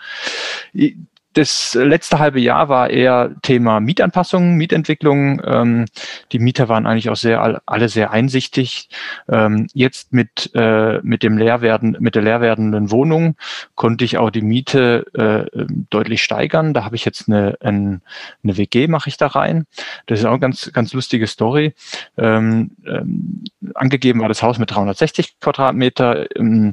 das letzte halbe Jahr war eher Thema Mietanpassungen, Mietentwicklung. Ähm, die Mieter waren eigentlich auch sehr alle sehr einsichtig. Ähm, jetzt mit äh, mit dem Leerwerden mit der leer werdenden Wohnung konnte ich auch die Miete äh, deutlich steigern. Da habe ich jetzt eine eine, eine WG mache ich da rein. Das ist auch eine ganz ganz lustige Story. Ähm, ähm, angegeben war das Haus mit 360 Quadratmeter. Ähm,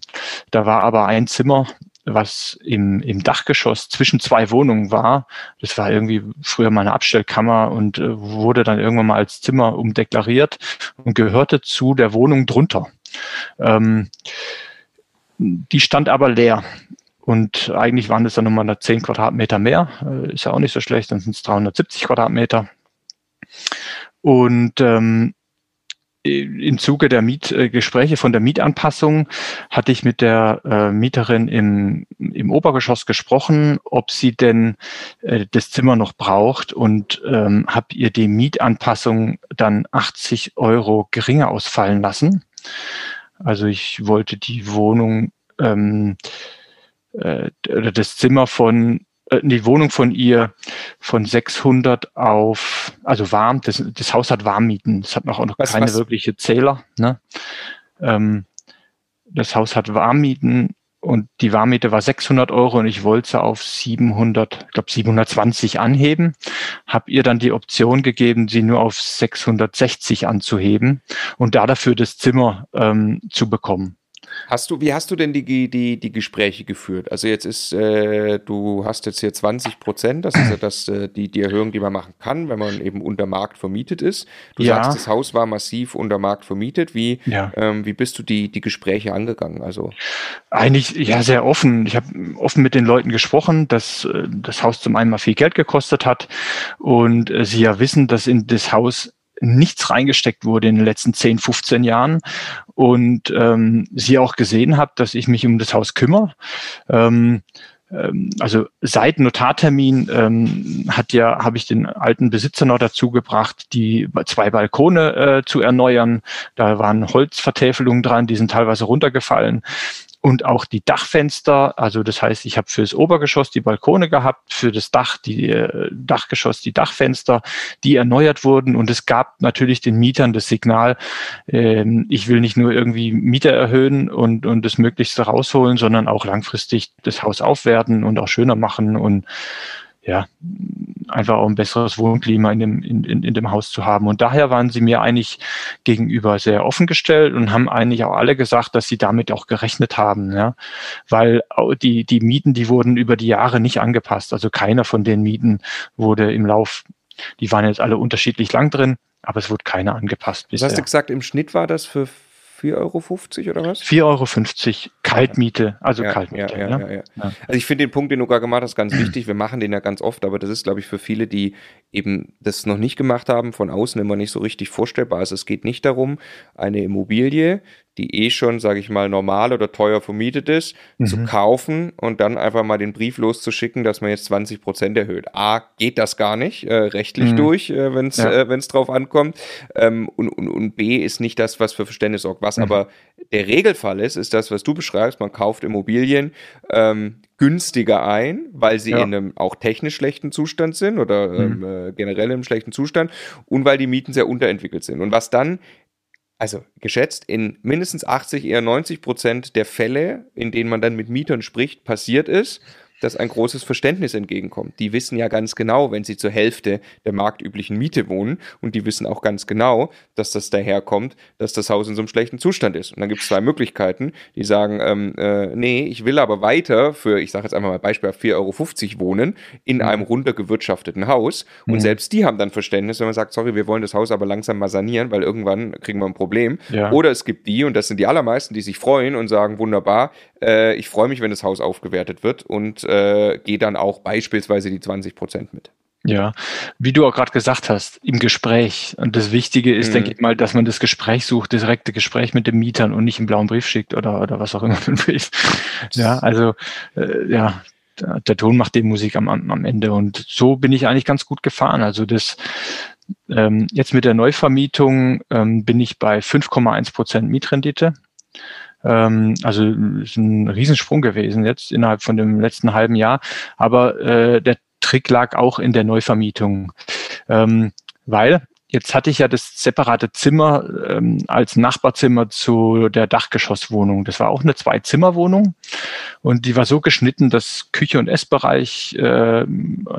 da war aber ein Zimmer was im, im Dachgeschoss zwischen zwei Wohnungen war. Das war irgendwie früher mal eine Abstellkammer und äh, wurde dann irgendwann mal als Zimmer umdeklariert und gehörte zu der Wohnung drunter. Ähm, die stand aber leer. Und eigentlich waren es dann nochmal 10 Quadratmeter mehr. Äh, ist ja auch nicht so schlecht, dann sind es 370 Quadratmeter. Und ähm, im Zuge der Mietgespräche von der Mietanpassung hatte ich mit der äh, Mieterin im, im Obergeschoss gesprochen, ob sie denn äh, das Zimmer noch braucht und ähm, habe ihr die Mietanpassung dann 80 Euro geringer ausfallen lassen. Also ich wollte die Wohnung ähm, äh, oder das Zimmer von äh, die Wohnung von ihr von 600 auf, also warm, das, das Haus hat Warmmieten, es hat noch, auch noch was, keine was? wirkliche Zähler. Ne? Ähm, das Haus hat Warmmieten und die Warmmiete war 600 Euro und ich wollte sie auf 700, ich glaube 720 anheben. Habe ihr dann die Option gegeben, sie nur auf 660 anzuheben und da dafür das Zimmer ähm, zu bekommen. Hast du, wie hast du denn die, die, die Gespräche geführt? Also jetzt ist, äh, du hast jetzt hier 20 Prozent, das ist ja das, äh, die, die Erhöhung, die man machen kann, wenn man eben unter Markt vermietet ist. Du ja. sagst, das Haus war massiv unter Markt vermietet. Wie, ja. ähm, wie bist du die, die Gespräche angegangen? Also Eigentlich ja sehr offen. Ich habe offen mit den Leuten gesprochen, dass äh, das Haus zum einen mal viel Geld gekostet hat und äh, sie ja wissen, dass in das Haus nichts reingesteckt wurde in den letzten 10, 15 Jahren und ähm, sie auch gesehen hat, dass ich mich um das Haus kümmere. Ähm, ähm, also seit Notartermin ähm, hat ja habe ich den alten Besitzer noch dazu gebracht, die zwei Balkone äh, zu erneuern. Da waren Holzvertäfelungen dran, die sind teilweise runtergefallen und auch die Dachfenster. Also das heißt, ich habe fürs Obergeschoss die Balkone gehabt, für das Dach die äh, Dachgeschoss die Dachfenster, die erneuert wurden. Und es gab natürlich den Mietern das Signal, ähm, ich will nicht nur irgendwie Mieter erhöhen und, und das Möglichste rausholen, sondern auch langfristig das Haus aufwerten und auch schöner machen und ja, einfach auch ein besseres Wohnklima in dem, in, in, in dem Haus zu haben. Und daher waren sie mir eigentlich gegenüber sehr offen gestellt und haben eigentlich auch alle gesagt, dass sie damit auch gerechnet haben, ja, weil die, die Mieten, die wurden über die Jahre nicht angepasst. Also keiner von den Mieten wurde im Lauf, die waren jetzt alle unterschiedlich lang drin, aber es wurde keiner angepasst. Bisher. Was hast du gesagt, im Schnitt war das für 4,50 Euro oder was? 4,50 Euro Kaltmiete, also ja, Kaltmiete. Ja, ja, ja, Also ich finde den Punkt, den du gerade gemacht hast, ganz wichtig. Wir machen den ja ganz oft, aber das ist, glaube ich, für viele, die eben das noch nicht gemacht haben, von außen immer nicht so richtig vorstellbar. Also es geht nicht darum, eine Immobilie, die eh schon, sage ich mal, normal oder teuer vermietet ist, mhm. zu kaufen und dann einfach mal den Brief loszuschicken, dass man jetzt 20 Prozent erhöht. A, geht das gar nicht, äh, rechtlich mhm. durch, äh, wenn es ja. äh, drauf ankommt. Ähm, und, und, und B ist nicht das, was für Verständnis sorgt. Was mhm. aber der Regelfall ist, ist das, was du beschreibst. Man kauft Immobilien ähm, günstiger ein, weil sie ja. in einem auch technisch schlechten Zustand sind oder ähm, mhm. äh, generell im schlechten Zustand und weil die Mieten sehr unterentwickelt sind. Und was dann also geschätzt, in mindestens 80, eher 90 Prozent der Fälle, in denen man dann mit Mietern spricht, passiert ist, dass ein großes Verständnis entgegenkommt. Die wissen ja ganz genau, wenn sie zur Hälfte der marktüblichen Miete wohnen und die wissen auch ganz genau, dass das daherkommt, dass das Haus in so einem schlechten Zustand ist. Und dann gibt es zwei Möglichkeiten, die sagen, ähm, äh, nee, ich will aber weiter für, ich sage jetzt einfach mal Beispiel, 4,50 Euro wohnen in mhm. einem runtergewirtschafteten Haus. Und mhm. selbst die haben dann Verständnis, wenn man sagt, sorry, wir wollen das Haus aber langsam mal sanieren, weil irgendwann kriegen wir ein Problem. Ja. Oder es gibt die, und das sind die allermeisten, die sich freuen und sagen, wunderbar, äh, ich freue mich, wenn das Haus aufgewertet wird und äh, gehe dann auch beispielsweise die 20 Prozent mit. Ja, wie du auch gerade gesagt hast, im Gespräch. Und das Wichtige ist, mhm. denke ich mal, dass man das Gespräch sucht, das direkte Gespräch mit den Mietern und nicht einen blauen Brief schickt oder, oder was auch immer für ein Brief. Ja, also äh, ja, der Ton macht die Musik am, am Ende. Und so bin ich eigentlich ganz gut gefahren. Also das ähm, jetzt mit der Neuvermietung ähm, bin ich bei 5,1 Prozent Mietrendite. Ähm, also ist ein Riesensprung gewesen jetzt innerhalb von dem letzten halben Jahr. Aber äh, der Trick lag auch in der Neuvermietung. Ähm, weil Jetzt hatte ich ja das separate Zimmer ähm, als Nachbarzimmer zu der Dachgeschosswohnung. Das war auch eine Zwei-Zimmer-Wohnung und die war so geschnitten, dass Küche und Essbereich, äh,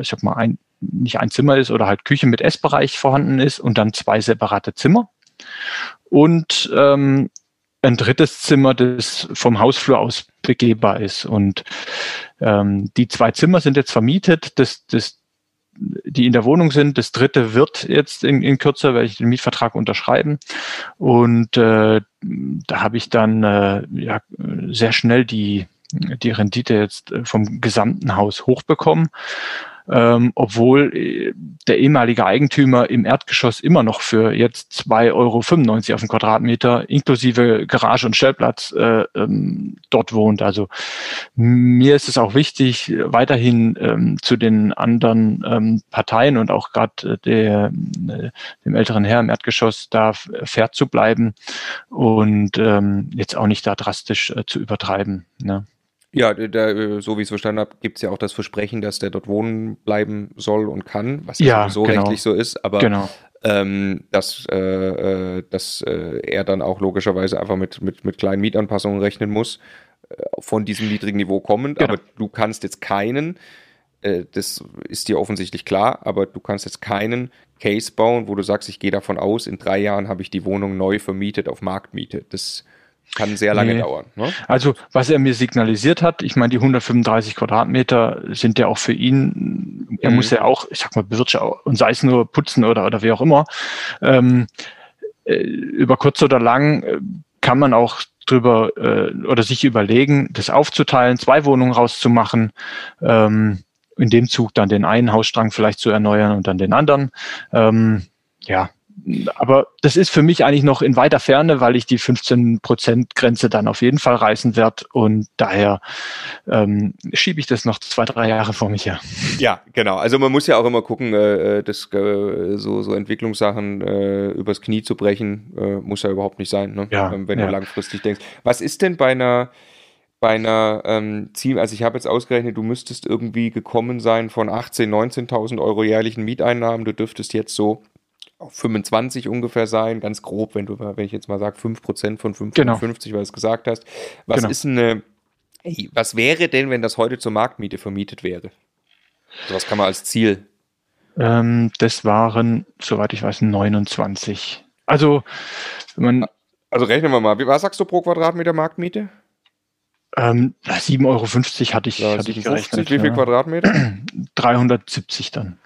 ich sag mal, ein, nicht ein Zimmer ist oder halt Küche mit Essbereich vorhanden ist und dann zwei separate Zimmer. Und ähm, ein drittes Zimmer, das vom Hausflur aus begehbar ist. Und ähm, die zwei Zimmer sind jetzt vermietet. Das, das, die in der Wohnung sind. Das dritte wird jetzt in, in Kürze, werde ich den Mietvertrag unterschreiben. Und äh, da habe ich dann äh, ja, sehr schnell die, die Rendite jetzt vom gesamten Haus hochbekommen ähm, obwohl äh, der ehemalige Eigentümer im Erdgeschoss immer noch für jetzt 2,95 Euro auf den Quadratmeter inklusive Garage und Stellplatz äh, ähm, dort wohnt. Also mir ist es auch wichtig, weiterhin ähm, zu den anderen ähm, Parteien und auch gerade der, äh, dem älteren Herr im Erdgeschoss da fair zu bleiben und ähm, jetzt auch nicht da drastisch äh, zu übertreiben. Ne? Ja, da, äh, so wie ich es verstanden habe, gibt es ja auch das Versprechen, dass der dort wohnen bleiben soll und kann, was ja, sowieso genau. rechtlich so ist, aber genau. ähm, dass, äh, äh, dass äh, er dann auch logischerweise einfach mit, mit, mit kleinen Mietanpassungen rechnen muss, äh, von diesem niedrigen Niveau kommend, genau. aber du kannst jetzt keinen, äh, das ist dir offensichtlich klar, aber du kannst jetzt keinen Case bauen, wo du sagst, ich gehe davon aus, in drei Jahren habe ich die Wohnung neu vermietet auf Marktmiete. Das kann sehr lange nee. dauern. Ne? Also was er mir signalisiert hat, ich meine, die 135 Quadratmeter sind ja auch für ihn, er mhm. muss ja auch, ich sag mal, bewirtschaften und sei es nur putzen oder, oder wie auch immer. Ähm, äh, über kurz oder lang äh, kann man auch drüber äh, oder sich überlegen, das aufzuteilen, zwei Wohnungen rauszumachen, ähm, in dem Zug dann den einen Hausstrang vielleicht zu erneuern und dann den anderen. Ähm, ja, aber das ist für mich eigentlich noch in weiter Ferne, weil ich die 15-Prozent-Grenze dann auf jeden Fall reißen werde und daher ähm, schiebe ich das noch zwei, drei Jahre vor mich her. Ja, genau. Also man muss ja auch immer gucken, äh, äh das, äh, so, so Entwicklungssachen äh, übers Knie zu brechen, äh, muss ja überhaupt nicht sein, ne? ja, ähm, wenn ja. du langfristig denkst. Was ist denn bei einer bei einer ähm, Ziel, also ich habe jetzt ausgerechnet, du müsstest irgendwie gekommen sein von 18.000, 19.000 Euro jährlichen Mieteinnahmen, du dürftest jetzt so auf 25 ungefähr sein, ganz grob, wenn du, wenn ich jetzt mal sage, 5% von 55, genau. weil du es gesagt hast. Was genau. ist eine, was wäre denn, wenn das heute zur Marktmiete vermietet wäre? Also was kann man als Ziel? Ähm, das waren, soweit ich weiß, 29. Also, man. Also rechnen wir mal. Was sagst du pro Quadratmeter Marktmiete? Ähm, 7,50 Euro hatte ich, ja, hatte ich gerechnet. Wie viel ja. Quadratmeter? 370 dann.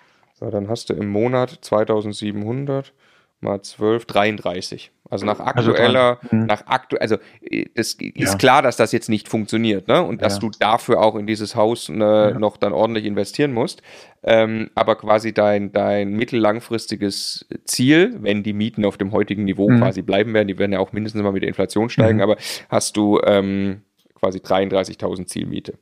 So, dann hast du im Monat 2700 mal 12, 33. Also nach also aktueller, also nach aktu also äh, das ist ja. klar, dass das jetzt nicht funktioniert, ne? Und dass ja. du dafür auch in dieses Haus ne, ja. noch dann ordentlich investieren musst. Ähm, aber quasi dein, dein mittellangfristiges Ziel, wenn die Mieten auf dem heutigen Niveau mhm. quasi bleiben werden, die werden ja auch mindestens mal mit der Inflation steigen, mhm. aber hast du ähm, quasi 33.000 Zielmiete.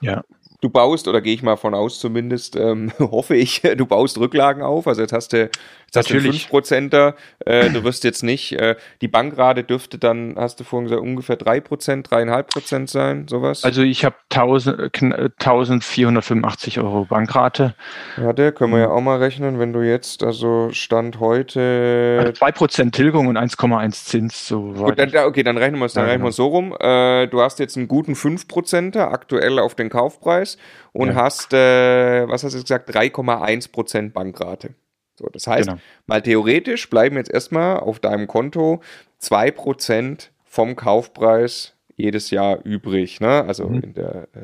Ja du baust, oder gehe ich mal von aus zumindest, ähm, hoffe ich, du baust Rücklagen auf. Also jetzt hast du, jetzt Natürlich. hast du 5%er, äh, du wirst jetzt nicht, äh, die Bankrate dürfte dann, hast du vorhin gesagt, ungefähr 3%, 3,5% sein, sowas? Also ich habe 1485 Euro Bankrate. Warte, können wir ja auch mal rechnen, wenn du jetzt, also Stand heute. Also 2% Tilgung und 1,1 Zins. So Gut, dann, okay, dann rechnen wir es dann Ja, rechnen wir es so rum. Äh, du hast jetzt einen guten 5%er aktuell auf den Kaufpreis und Ja. hast, äh, was hast du gesagt, 3,1% Bankrate. So, das heißt, Genau. mal theoretisch bleiben jetzt erstmal auf deinem Konto 2% vom Kaufpreis jedes Jahr übrig, ne? Also Mhm. der, äh,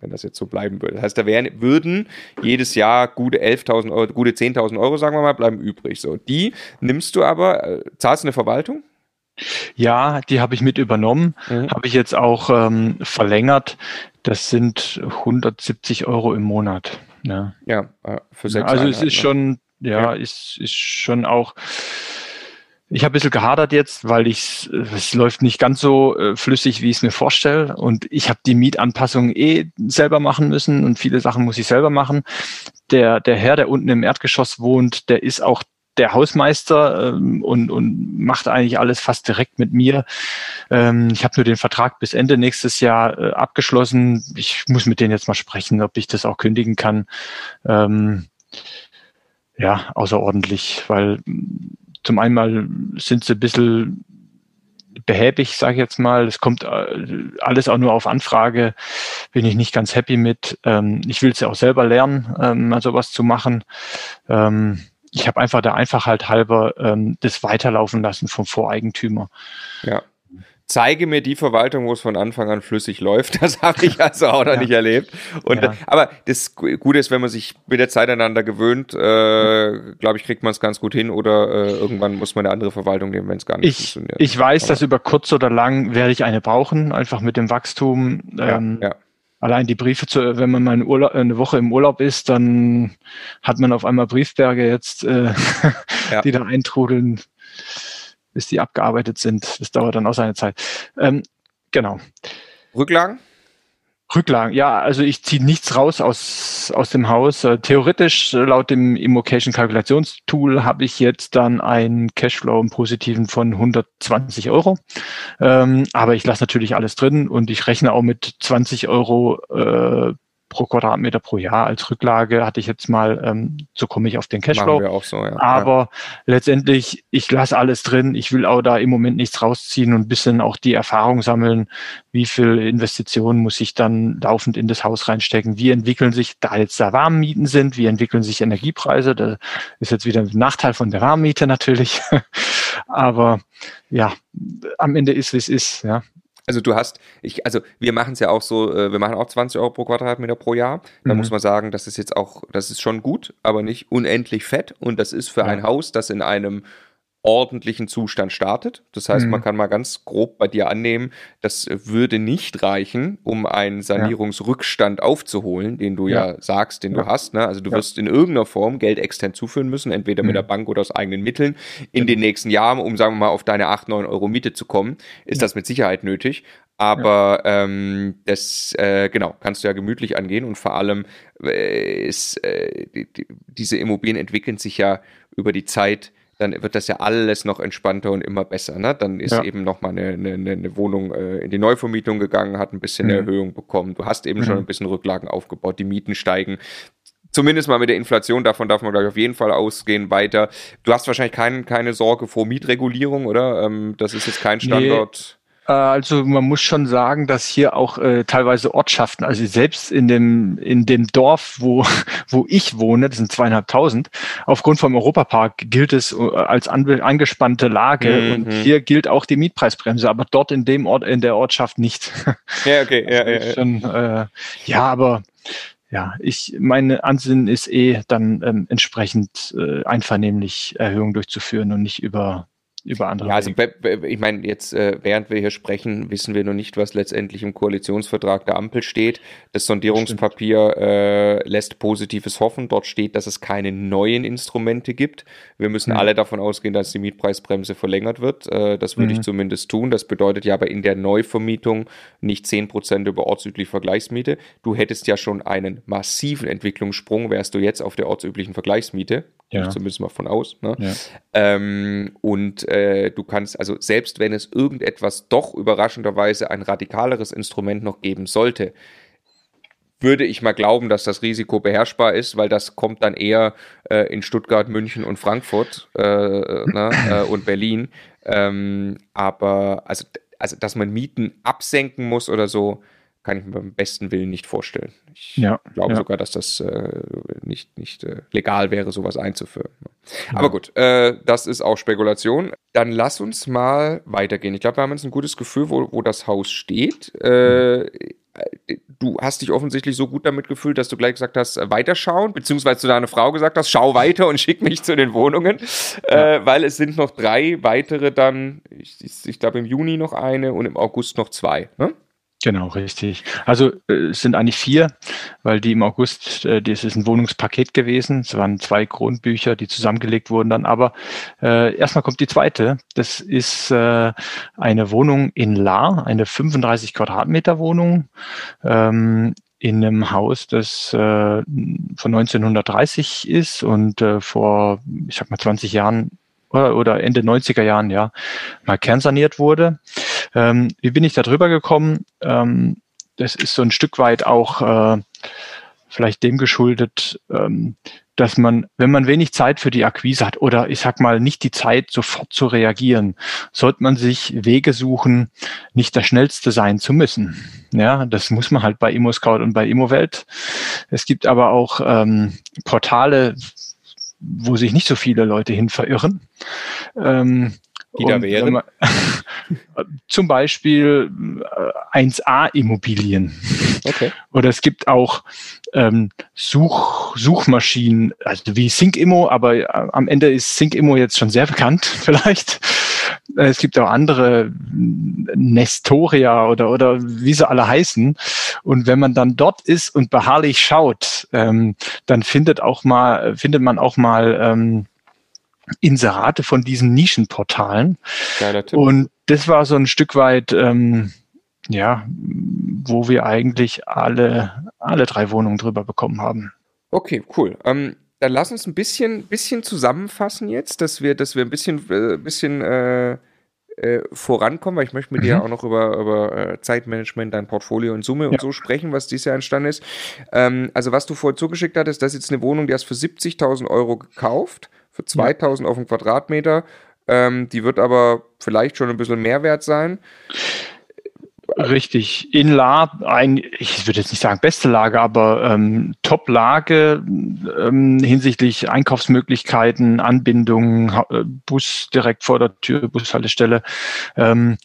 wenn das jetzt so bleiben würde. Das heißt, da wären, würden jedes Jahr gute 11.000 Euro, gute 10.000 Euro, sagen wir mal, bleiben übrig. So, die nimmst du aber, äh, zahlst du eine Verwaltung? Ja, die habe ich mit übernommen, Mhm. habe ich jetzt auch ähm, verlängert. Das sind 170 Euro im Monat. Ja. Ja, äh, für sechs also es Einheiten, ist ne? schon, ja, Ja. ist, ist schon auch. Ich habe ein bisschen gehadert jetzt, weil ich es läuft nicht ganz so äh, flüssig, wie ich es mir vorstelle. Und ich habe die Mietanpassung eh selber machen müssen und viele Sachen muss ich selber machen. Der, der Herr, der unten im Erdgeschoss wohnt, der ist auch der Hausmeister ähm, und, und macht eigentlich alles fast direkt mit mir. Ähm, ich habe nur den Vertrag bis Ende nächstes Jahr äh, abgeschlossen. Ich muss mit denen jetzt mal sprechen, ob ich das auch kündigen kann. Ähm, ja, außerordentlich, weil zum einen mal sind sie ein bisschen behäbig, sage ich jetzt mal. Es kommt äh, alles auch nur auf Anfrage. Bin ich nicht ganz happy mit. Ähm, ich will es ja auch selber lernen, ähm, mal sowas zu machen. Ich habe einfach der Einfachheit halber ähm, das weiterlaufen lassen vom Voreigentümer. Ja. Zeige mir die Verwaltung, wo es von Anfang an flüssig läuft. Das habe ich also auch noch Ja. nicht erlebt. Und, Ja. Aber das Gute ist, wenn man sich mit der Zeit aneinander gewöhnt, äh, glaube ich, kriegt man es ganz gut hin oder äh, irgendwann muss man eine andere Verwaltung nehmen, wenn es gar nicht Ich, funktioniert. ich weiß, Aber- dass über kurz oder lang werde ich eine brauchen, einfach mit dem Wachstum. ja, Ähm, ja. Allein die Briefe, zu, wenn man mal Urlaub, eine Woche im Urlaub ist, dann hat man auf einmal Briefberge jetzt, äh, Ja. die da eintrudeln, bis die abgearbeitet sind. Das dauert dann auch seine Zeit. Ähm, genau. Rücklagen? Rücklagen, ja, also ich ziehe nichts raus aus, aus dem Haus. Äh, Theoretisch, äh, laut dem Immocation Kalkulationstool, habe ich jetzt dann einen Cashflow im Positiven von 120 Euro. Ähm, aber ich lasse natürlich alles drin und ich rechne auch mit 20 Euro äh, pro Quadratmeter pro Jahr als Rücklage. Hatte ich jetzt mal, ähm, so komme ich auf den Cashflow. wir auch so, ja. Aber letztendlich, ich lasse alles drin. Ich will auch da im Moment nichts rausziehen und ein bisschen auch die Erfahrung sammeln, wie viel Investitionen muss ich dann laufend in das Haus reinstecken. Wie entwickeln sich, da jetzt da Warmmieten sind, wie entwickeln sich Energiepreise? Da ist jetzt wieder ein Nachteil von der Warmmiete natürlich. Aber ja, am Ende ist, wie es ist. Ja. Also du hast, ich, also wir machen es ja auch so, äh, wir machen auch 20 Euro pro Quadratmeter pro Jahr. Da Mhm. muss man sagen, das ist jetzt auch, das ist schon gut, aber nicht unendlich fett. Und das ist für Ja. ein Haus, das in einem ordentlichen Zustand startet. Das heißt, Mhm. man kann mal ganz grob bei dir annehmen, das würde nicht reichen, um einen Sanierungsrückstand aufzuholen, den du ja, Ja. sagst, den du Ja. hast. Ne? Also du Ja. wirst in irgendeiner Form Geld extern zuführen müssen, entweder mit Mhm. der Bank oder aus eigenen Mitteln in Genau. den nächsten Jahren, um sagen wir mal auf deine 8, 9 Euro Miete zu kommen, ist das mit Sicherheit nötig. Aber ähm, das, äh, genau, kannst du ja gemütlich angehen und vor allem äh, ist, äh, die, die, diese Immobilien entwickeln sich ja über die Zeit, dann wird das ja alles noch entspannter und immer besser. Ne? Dann ist Ja. eben nochmal eine, eine, eine Wohnung äh, in die Neuvermietung gegangen, hat ein bisschen Mhm. Erhöhung bekommen. Du hast eben schon Mhm. ein bisschen Rücklagen aufgebaut, die Mieten steigen. Zumindest mal mit der Inflation, davon darf man, glaube ich, auf jeden Fall ausgehen weiter. Du hast wahrscheinlich kein, keine Sorge vor Mietregulierung, oder? Ähm, das ist jetzt kein Nee. Standort. Äh, Also man muss schon sagen, dass hier auch äh, teilweise Ortschaften, also selbst in dem in dem Dorf, wo wo ich wohne, das sind zweieinhalbtausend, aufgrund vom Europapark gilt es äh, als anbe- angespannte Lage Mhm. und hier gilt auch die Mietpreisbremse, aber dort in dem Ort in der Ortschaft nicht. Ja, okay. Ja, ja, ja. schon, äh, ja, aber ja, ich meine Ansinnen ist eh dann ähm, entsprechend äh, einvernehmlich Erhöhungen durchzuführen und nicht über über andere. Ja, also ich meine, jetzt äh, während wir hier sprechen, wissen wir noch nicht, was letztendlich im Koalitionsvertrag der Ampel steht. Das Sondierungspapier äh, lässt Positives hoffen. Dort steht, dass es keine neuen Instrumente gibt. Wir müssen mhm. alle davon ausgehen, dass die Mietpreisbremse verlängert wird. Äh, das würde mhm. ich zumindest tun. Das bedeutet ja aber in der Neuvermietung nicht 10% über ortsübliche Vergleichsmiete. Du hättest ja schon einen massiven Entwicklungssprung, wärst du jetzt auf der ortsüblichen Vergleichsmiete. Ja. Zumindest mal von aus. Ne? Ja. Ähm, und äh, du kannst, also selbst wenn es irgendetwas doch überraschenderweise ein radikaleres Instrument noch geben sollte, würde ich mal glauben, dass das Risiko beherrschbar ist, weil das kommt dann eher äh, in Stuttgart, München und Frankfurt äh, ne, äh, und Berlin. Ähm, aber also, also, dass man Mieten absenken muss oder so, kann ich mir beim besten Willen nicht vorstellen. Ich ja, glaube ja. sogar, dass das äh, nicht, nicht äh, legal wäre, sowas einzuführen. Ja. Aber gut, äh, das ist auch Spekulation. Dann lass uns mal weitergehen. Ich glaube, wir haben jetzt ein gutes Gefühl, wo, wo das Haus steht. Mhm. Du hast dich offensichtlich so gut damit gefühlt, dass du gleich gesagt hast, äh, weiterschauen, beziehungsweise zu deiner Frau gesagt hast, schau weiter und schick mich zu den Wohnungen, ja. weil es sind noch drei weitere dann, ich, ich glaube im Juni noch eine und im August noch zwei. Ne? Genau, richtig. Also äh, es sind eigentlich vier, weil die im August, äh, das ist ein Wohnungspaket gewesen. Es waren zwei Grundbücher, die zusammengelegt wurden dann. Aber äh, erstmal kommt die zweite. Das ist äh, eine Wohnung in Lahr, eine 35 Quadratmeter Wohnung. Ähm, in einem Haus, das äh, von 1930 ist und äh, vor, ich sag mal, 20 Jahren oder Ende 90er Jahren, ja, mal kernsaniert wurde. Ähm, wie bin ich da drüber gekommen? Ähm, das ist so ein Stück weit auch äh, vielleicht dem geschuldet, ähm, dass man, wenn man wenig Zeit für die Akquise hat oder ich sag mal nicht die Zeit, sofort zu reagieren, sollte man sich Wege suchen, nicht der Schnellste sein zu müssen. Ja, das muss man halt bei ImmoScout und bei ImmoWelt. Es gibt aber auch ähm, Portale, wo sich nicht so viele Leute hin verirren. Ähm, die da wären? Man, zum Beispiel 1A-Immobilien. Äh, okay. Oder es gibt auch ähm, Such, Suchmaschinen, also wie SyncImmo, aber äh, am Ende ist SyncImmo jetzt schon sehr bekannt vielleicht. Äh, es gibt auch andere Nestoria oder, oder wie sie alle heißen. Und wenn man dann dort ist und beharrlich schaut, ähm, dann findet auch mal, findet man auch mal ähm, Inserate von diesen Nischenportalen. Und das war so ein Stück weit, ähm, ja, wo wir eigentlich alle, alle drei Wohnungen drüber bekommen haben. Okay, cool. Ähm, dann lass uns ein bisschen, bisschen zusammenfassen jetzt, dass wir, dass wir ein bisschen, äh, bisschen äh, äh, vorankommen, weil ich möchte mit mhm. dir auch noch über, über äh, Zeitmanagement, dein Portfolio und Summe ja. und so sprechen, was dieses Jahr entstanden ist. Ähm, also was du vorher zugeschickt hattest, das ist jetzt eine Wohnung, die hast für 70.000 Euro gekauft für 2000 ja. auf den Quadratmeter. Ähm, die wird aber vielleicht schon ein bisschen mehr wert sein. Richtig. In La, ein, ich würde jetzt nicht sagen beste Lage, aber ähm, Top-Lage ähm, hinsichtlich Einkaufsmöglichkeiten, Anbindung, äh, Bus direkt vor der Tür, Bushaltestelle. Ähm,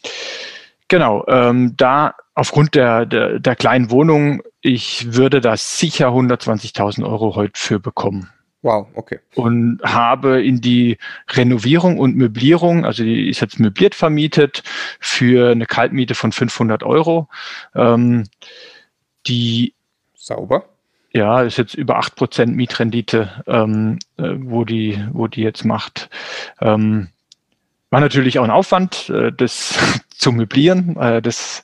genau, ähm, da aufgrund der, der, der kleinen Wohnung, ich würde da sicher 120.000 Euro heute für bekommen. Wow, okay. Und habe in die Renovierung und Möblierung, also die ist jetzt möbliert vermietet für eine Kaltmiete von 500 Euro. Ähm, die sauber. Ja, ist jetzt über acht Prozent Mietrendite, ähm, äh, wo die, wo die jetzt macht. Ähm, war natürlich auch ein Aufwand, äh, das zu möblieren. Äh, das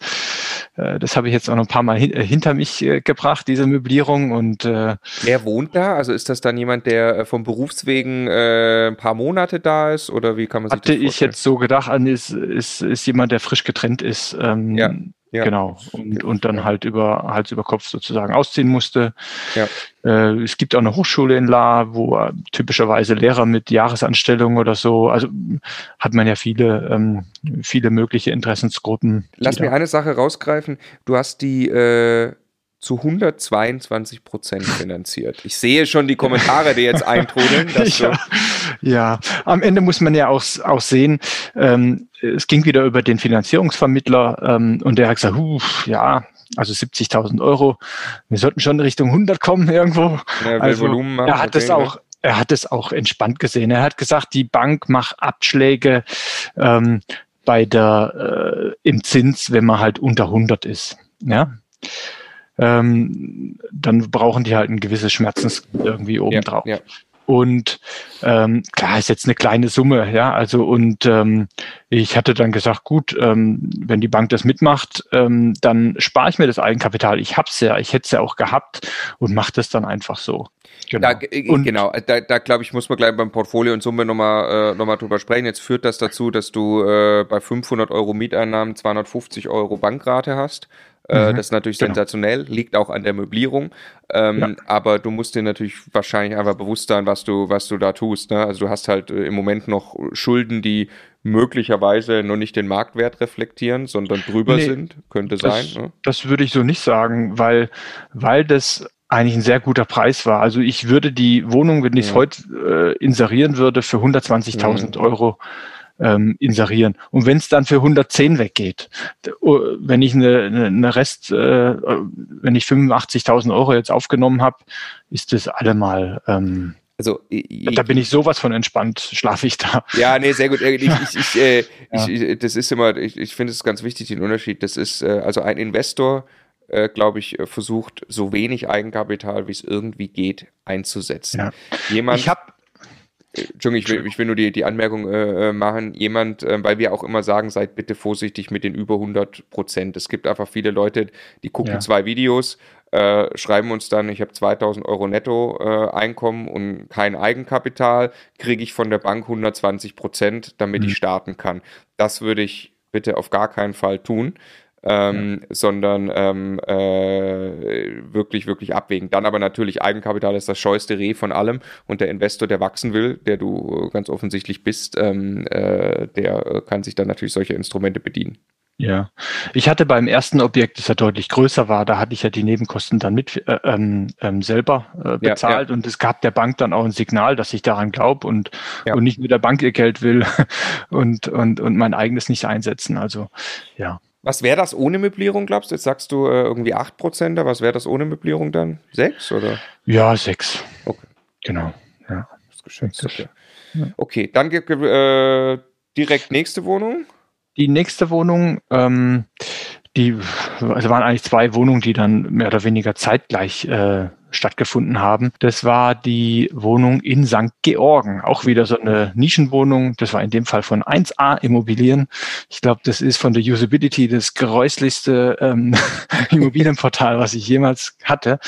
das habe ich jetzt auch noch ein paar Mal hin, äh, hinter mich äh, gebracht, diese Möblierung. Und äh, wer wohnt da? Also ist das dann jemand, der vom Berufswegen äh, ein paar Monate da ist oder wie kann man sich das vorstellen? Hatte ich jetzt so gedacht, ist, ist, ist jemand, der frisch getrennt ist. Ähm, ja. Ja. Genau. Und, und dann halt über Hals über Kopf sozusagen ausziehen musste. Ja. Äh, es gibt auch eine Hochschule in La, wo typischerweise Lehrer mit Jahresanstellung oder so, also hat man ja viele, ähm, viele mögliche Interessensgruppen. Lass mir eine Sache rausgreifen. Du hast die äh, zu 122 Prozent finanziert. Ich sehe schon die Kommentare, die jetzt eintrudeln. ja, ja, am Ende muss man ja auch, auch sehen, ähm, es ging wieder über den Finanzierungsvermittler ähm, und der hat gesagt, huh, ja, also 70.000 Euro. Wir sollten schon Richtung 100 kommen irgendwo. Ja, also, Volumen machen, er hat okay, das auch, er hat es auch entspannt gesehen. Er hat gesagt, die Bank macht Abschläge ähm, bei der äh, im Zins, wenn man halt unter 100 ist. Ja. Ähm, dann brauchen die halt ein gewisses Schmerzens irgendwie obendrauf. Ja, ja. Und ähm, klar ist jetzt eine kleine Summe, ja. Also und ähm, ich hatte dann gesagt, gut, ähm, wenn die Bank das mitmacht, ähm, dann spare ich mir das Eigenkapital. Ich hab's ja, ich hätte es ja auch gehabt und mache das dann einfach so. Genau, da, äh, und, genau. da, da glaube ich, muss man gleich beim Portfolio und Summe nochmal äh, noch drüber sprechen. Jetzt führt das dazu, dass du äh, bei 500 Euro Mieteinnahmen 250 Euro Bankrate hast. Äh, mhm, das ist natürlich genau. sensationell, liegt auch an der Möblierung. Ähm, ja. Aber du musst dir natürlich wahrscheinlich einfach bewusst sein, was du, was du da tust. Ne? Also du hast halt äh, im Moment noch Schulden, die möglicherweise nur nicht den Marktwert reflektieren, sondern drüber nee, sind. Könnte das, sein. Ne? Das würde ich so nicht sagen, weil, weil das eigentlich ein sehr guter Preis war. Also ich würde die Wohnung, wenn ich es ja. heute äh, inserieren würde, für 120.000 ja. Euro ähm, inserieren. Und wenn es dann für 110 weggeht, oh, wenn ich eine, eine Rest, äh, wenn ich 85.000 Euro jetzt aufgenommen habe, ist das allemal ähm, also ich, da bin ich sowas von entspannt, schlafe ich da. Ja, nee, sehr gut. Ich, ich, ich, äh, ja. ich das ist immer, ich, ich finde es ganz wichtig, den Unterschied. Das ist, äh, also ein Investor, äh, glaube ich, versucht, so wenig Eigenkapital, wie es irgendwie geht, einzusetzen. Ja. Jemand, ich habe Entschuldigung, ich will, ich will nur die, die Anmerkung äh, äh, machen, jemand, äh, weil wir auch immer sagen, seid bitte vorsichtig mit den über 100 Prozent. Es gibt einfach viele Leute, die gucken ja. zwei Videos, äh, schreiben uns dann, ich habe 2000 Euro netto äh, Einkommen und kein Eigenkapital, kriege ich von der Bank 120 Prozent, damit mhm. ich starten kann. Das würde ich bitte auf gar keinen Fall tun ähm, ja. sondern ähm, äh, wirklich, wirklich abwägen. Dann aber natürlich Eigenkapital ist das scheueste Reh von allem und der Investor, der wachsen will, der du ganz offensichtlich bist, ähm, äh, der kann sich dann natürlich solche Instrumente bedienen. Ja, ich hatte beim ersten Objekt, das ja deutlich größer war, da hatte ich ja die Nebenkosten dann mit äh, ähm, ähm, selber äh, bezahlt ja, ja. und es gab der Bank dann auch ein Signal, dass ich daran glaube und, ja. und nicht mit der Bank ihr Geld will und, und, und mein eigenes nicht einsetzen. Also ja. Was wäre das ohne Möblierung, glaubst du? Jetzt sagst du äh, irgendwie 8%, was wäre das ohne Möblierung dann? 6 oder? Ja, 6. Okay. Genau. Ja. Das geschätzt. Okay. okay, dann äh, direkt nächste Wohnung. Die nächste Wohnung, ähm, die, also waren eigentlich zwei Wohnungen, die dann mehr oder weniger zeitgleich äh, stattgefunden haben. Das war die Wohnung in St. Georgen. Auch wieder so eine Nischenwohnung. Das war in dem Fall von 1A Immobilien. Ich glaube, das ist von der Usability das geräuslichste ähm, Immobilienportal, was ich jemals hatte,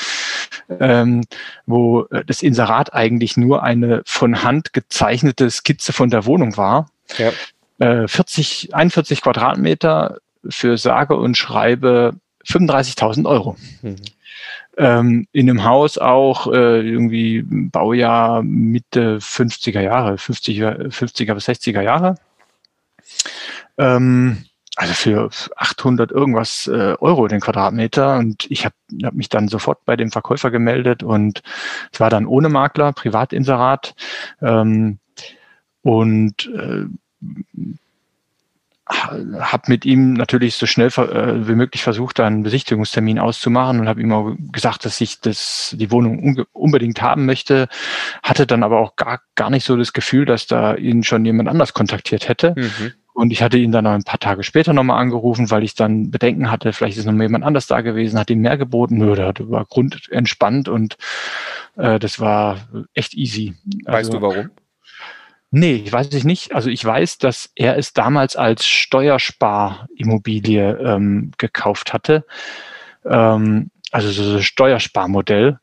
ähm, wo das Inserat eigentlich nur eine von Hand gezeichnete Skizze von der Wohnung war. Ja. Äh, 40, 41 Quadratmeter für sage und schreibe 35.000 Euro. Mhm ähm, in einem Haus auch äh, irgendwie Baujahr Mitte 50er Jahre, 50er, 50er bis 60er Jahre. Ähm, also für 800 irgendwas äh, Euro den Quadratmeter und ich habe hab mich dann sofort bei dem Verkäufer gemeldet und es war dann ohne Makler, Privatinserat ähm, und äh, habe mit ihm natürlich so schnell äh, wie möglich versucht, einen Besichtigungstermin auszumachen und habe ihm auch gesagt, dass ich das, die Wohnung unbedingt haben möchte, hatte dann aber auch gar, gar nicht so das Gefühl, dass da ihn schon jemand anders kontaktiert hätte. Mhm. Und ich hatte ihn dann ein paar Tage später nochmal angerufen, weil ich dann Bedenken hatte, vielleicht ist noch jemand anders da gewesen, hat ihm mehr geboten. Nö, der war grundentspannt und äh, das war echt easy. Weißt also, du warum? Nee, ich weiß ich nicht. Also ich weiß, dass er es damals als Steuersparimmobilie ähm, gekauft hatte. Ähm, also so ein Steuersparmodell.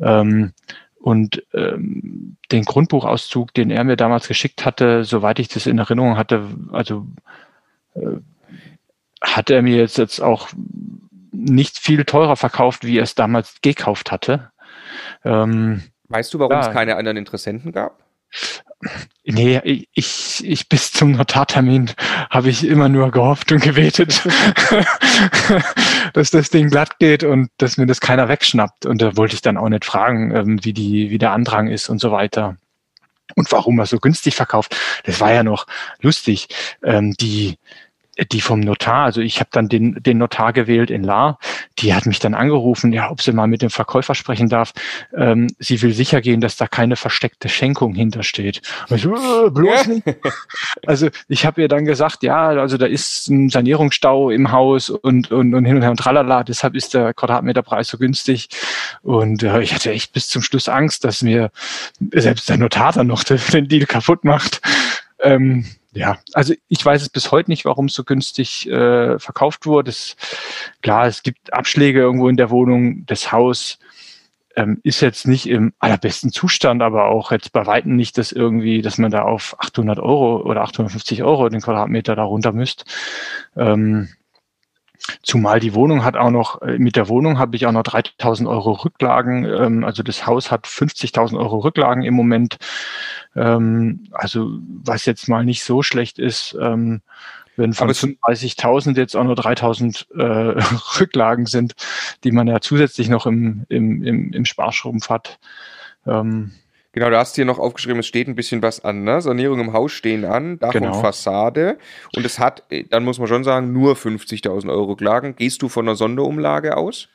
Ähm, und ähm, den Grundbuchauszug, den er mir damals geschickt hatte, soweit ich das in Erinnerung hatte, also äh, hat er mir jetzt, jetzt auch nicht viel teurer verkauft, wie er es damals gekauft hatte. Ähm, weißt du, warum ja, es keine anderen Interessenten gab? Nee, ich, ich bis zum Notartermin habe ich immer nur gehofft und gebetet, dass das Ding glatt geht und dass mir das keiner wegschnappt. Und da wollte ich dann auch nicht fragen, ähm, wie, die, wie der Andrang ist und so weiter. Und warum er so günstig verkauft. Das war ja noch lustig. Ähm, die, die vom Notar, also ich habe dann den, den Notar gewählt in La, die hat mich dann angerufen, ja, ob sie mal mit dem Verkäufer sprechen darf. Ähm, sie will sicher gehen, dass da keine versteckte Schenkung hintersteht. Und ich äh, bloß nicht. Also ich habe ihr dann gesagt, ja, also da ist ein Sanierungsstau im Haus und, und, und hin und her und tralala, deshalb ist der Quadratmeterpreis so günstig. Und äh, ich hatte echt bis zum Schluss Angst, dass mir selbst der Notar dann noch den, den Deal kaputt macht. Ähm, ja, also ich weiß es bis heute nicht, warum es so günstig äh, verkauft wurde. Es, klar, es gibt Abschläge irgendwo in der Wohnung. Das Haus ähm, ist jetzt nicht im allerbesten Zustand, aber auch jetzt bei Weitem nicht, dass irgendwie, dass man da auf 800 Euro oder 850 Euro den Quadratmeter da runter müsst. Ähm, Zumal die Wohnung hat auch noch, äh, mit der Wohnung habe ich auch noch 3000 Euro Rücklagen. Ähm, also das Haus hat 50.000 Euro Rücklagen im Moment. Ähm, also was jetzt mal nicht so schlecht ist, ähm, wenn von 35.000 jetzt auch nur 3.000 äh, Rücklagen sind, die man ja zusätzlich noch im, im, im, im Sparschrumpf hat. Genau, du hast hier noch aufgeschrieben, es steht ein bisschen was an. Ne? Sanierung im Haus stehen an, Dach genau. und Fassade. Und es hat, äh, dann muss man schon sagen, nur 50.000 Euro Rücklagen. Gehst du von einer Sonderumlage aus?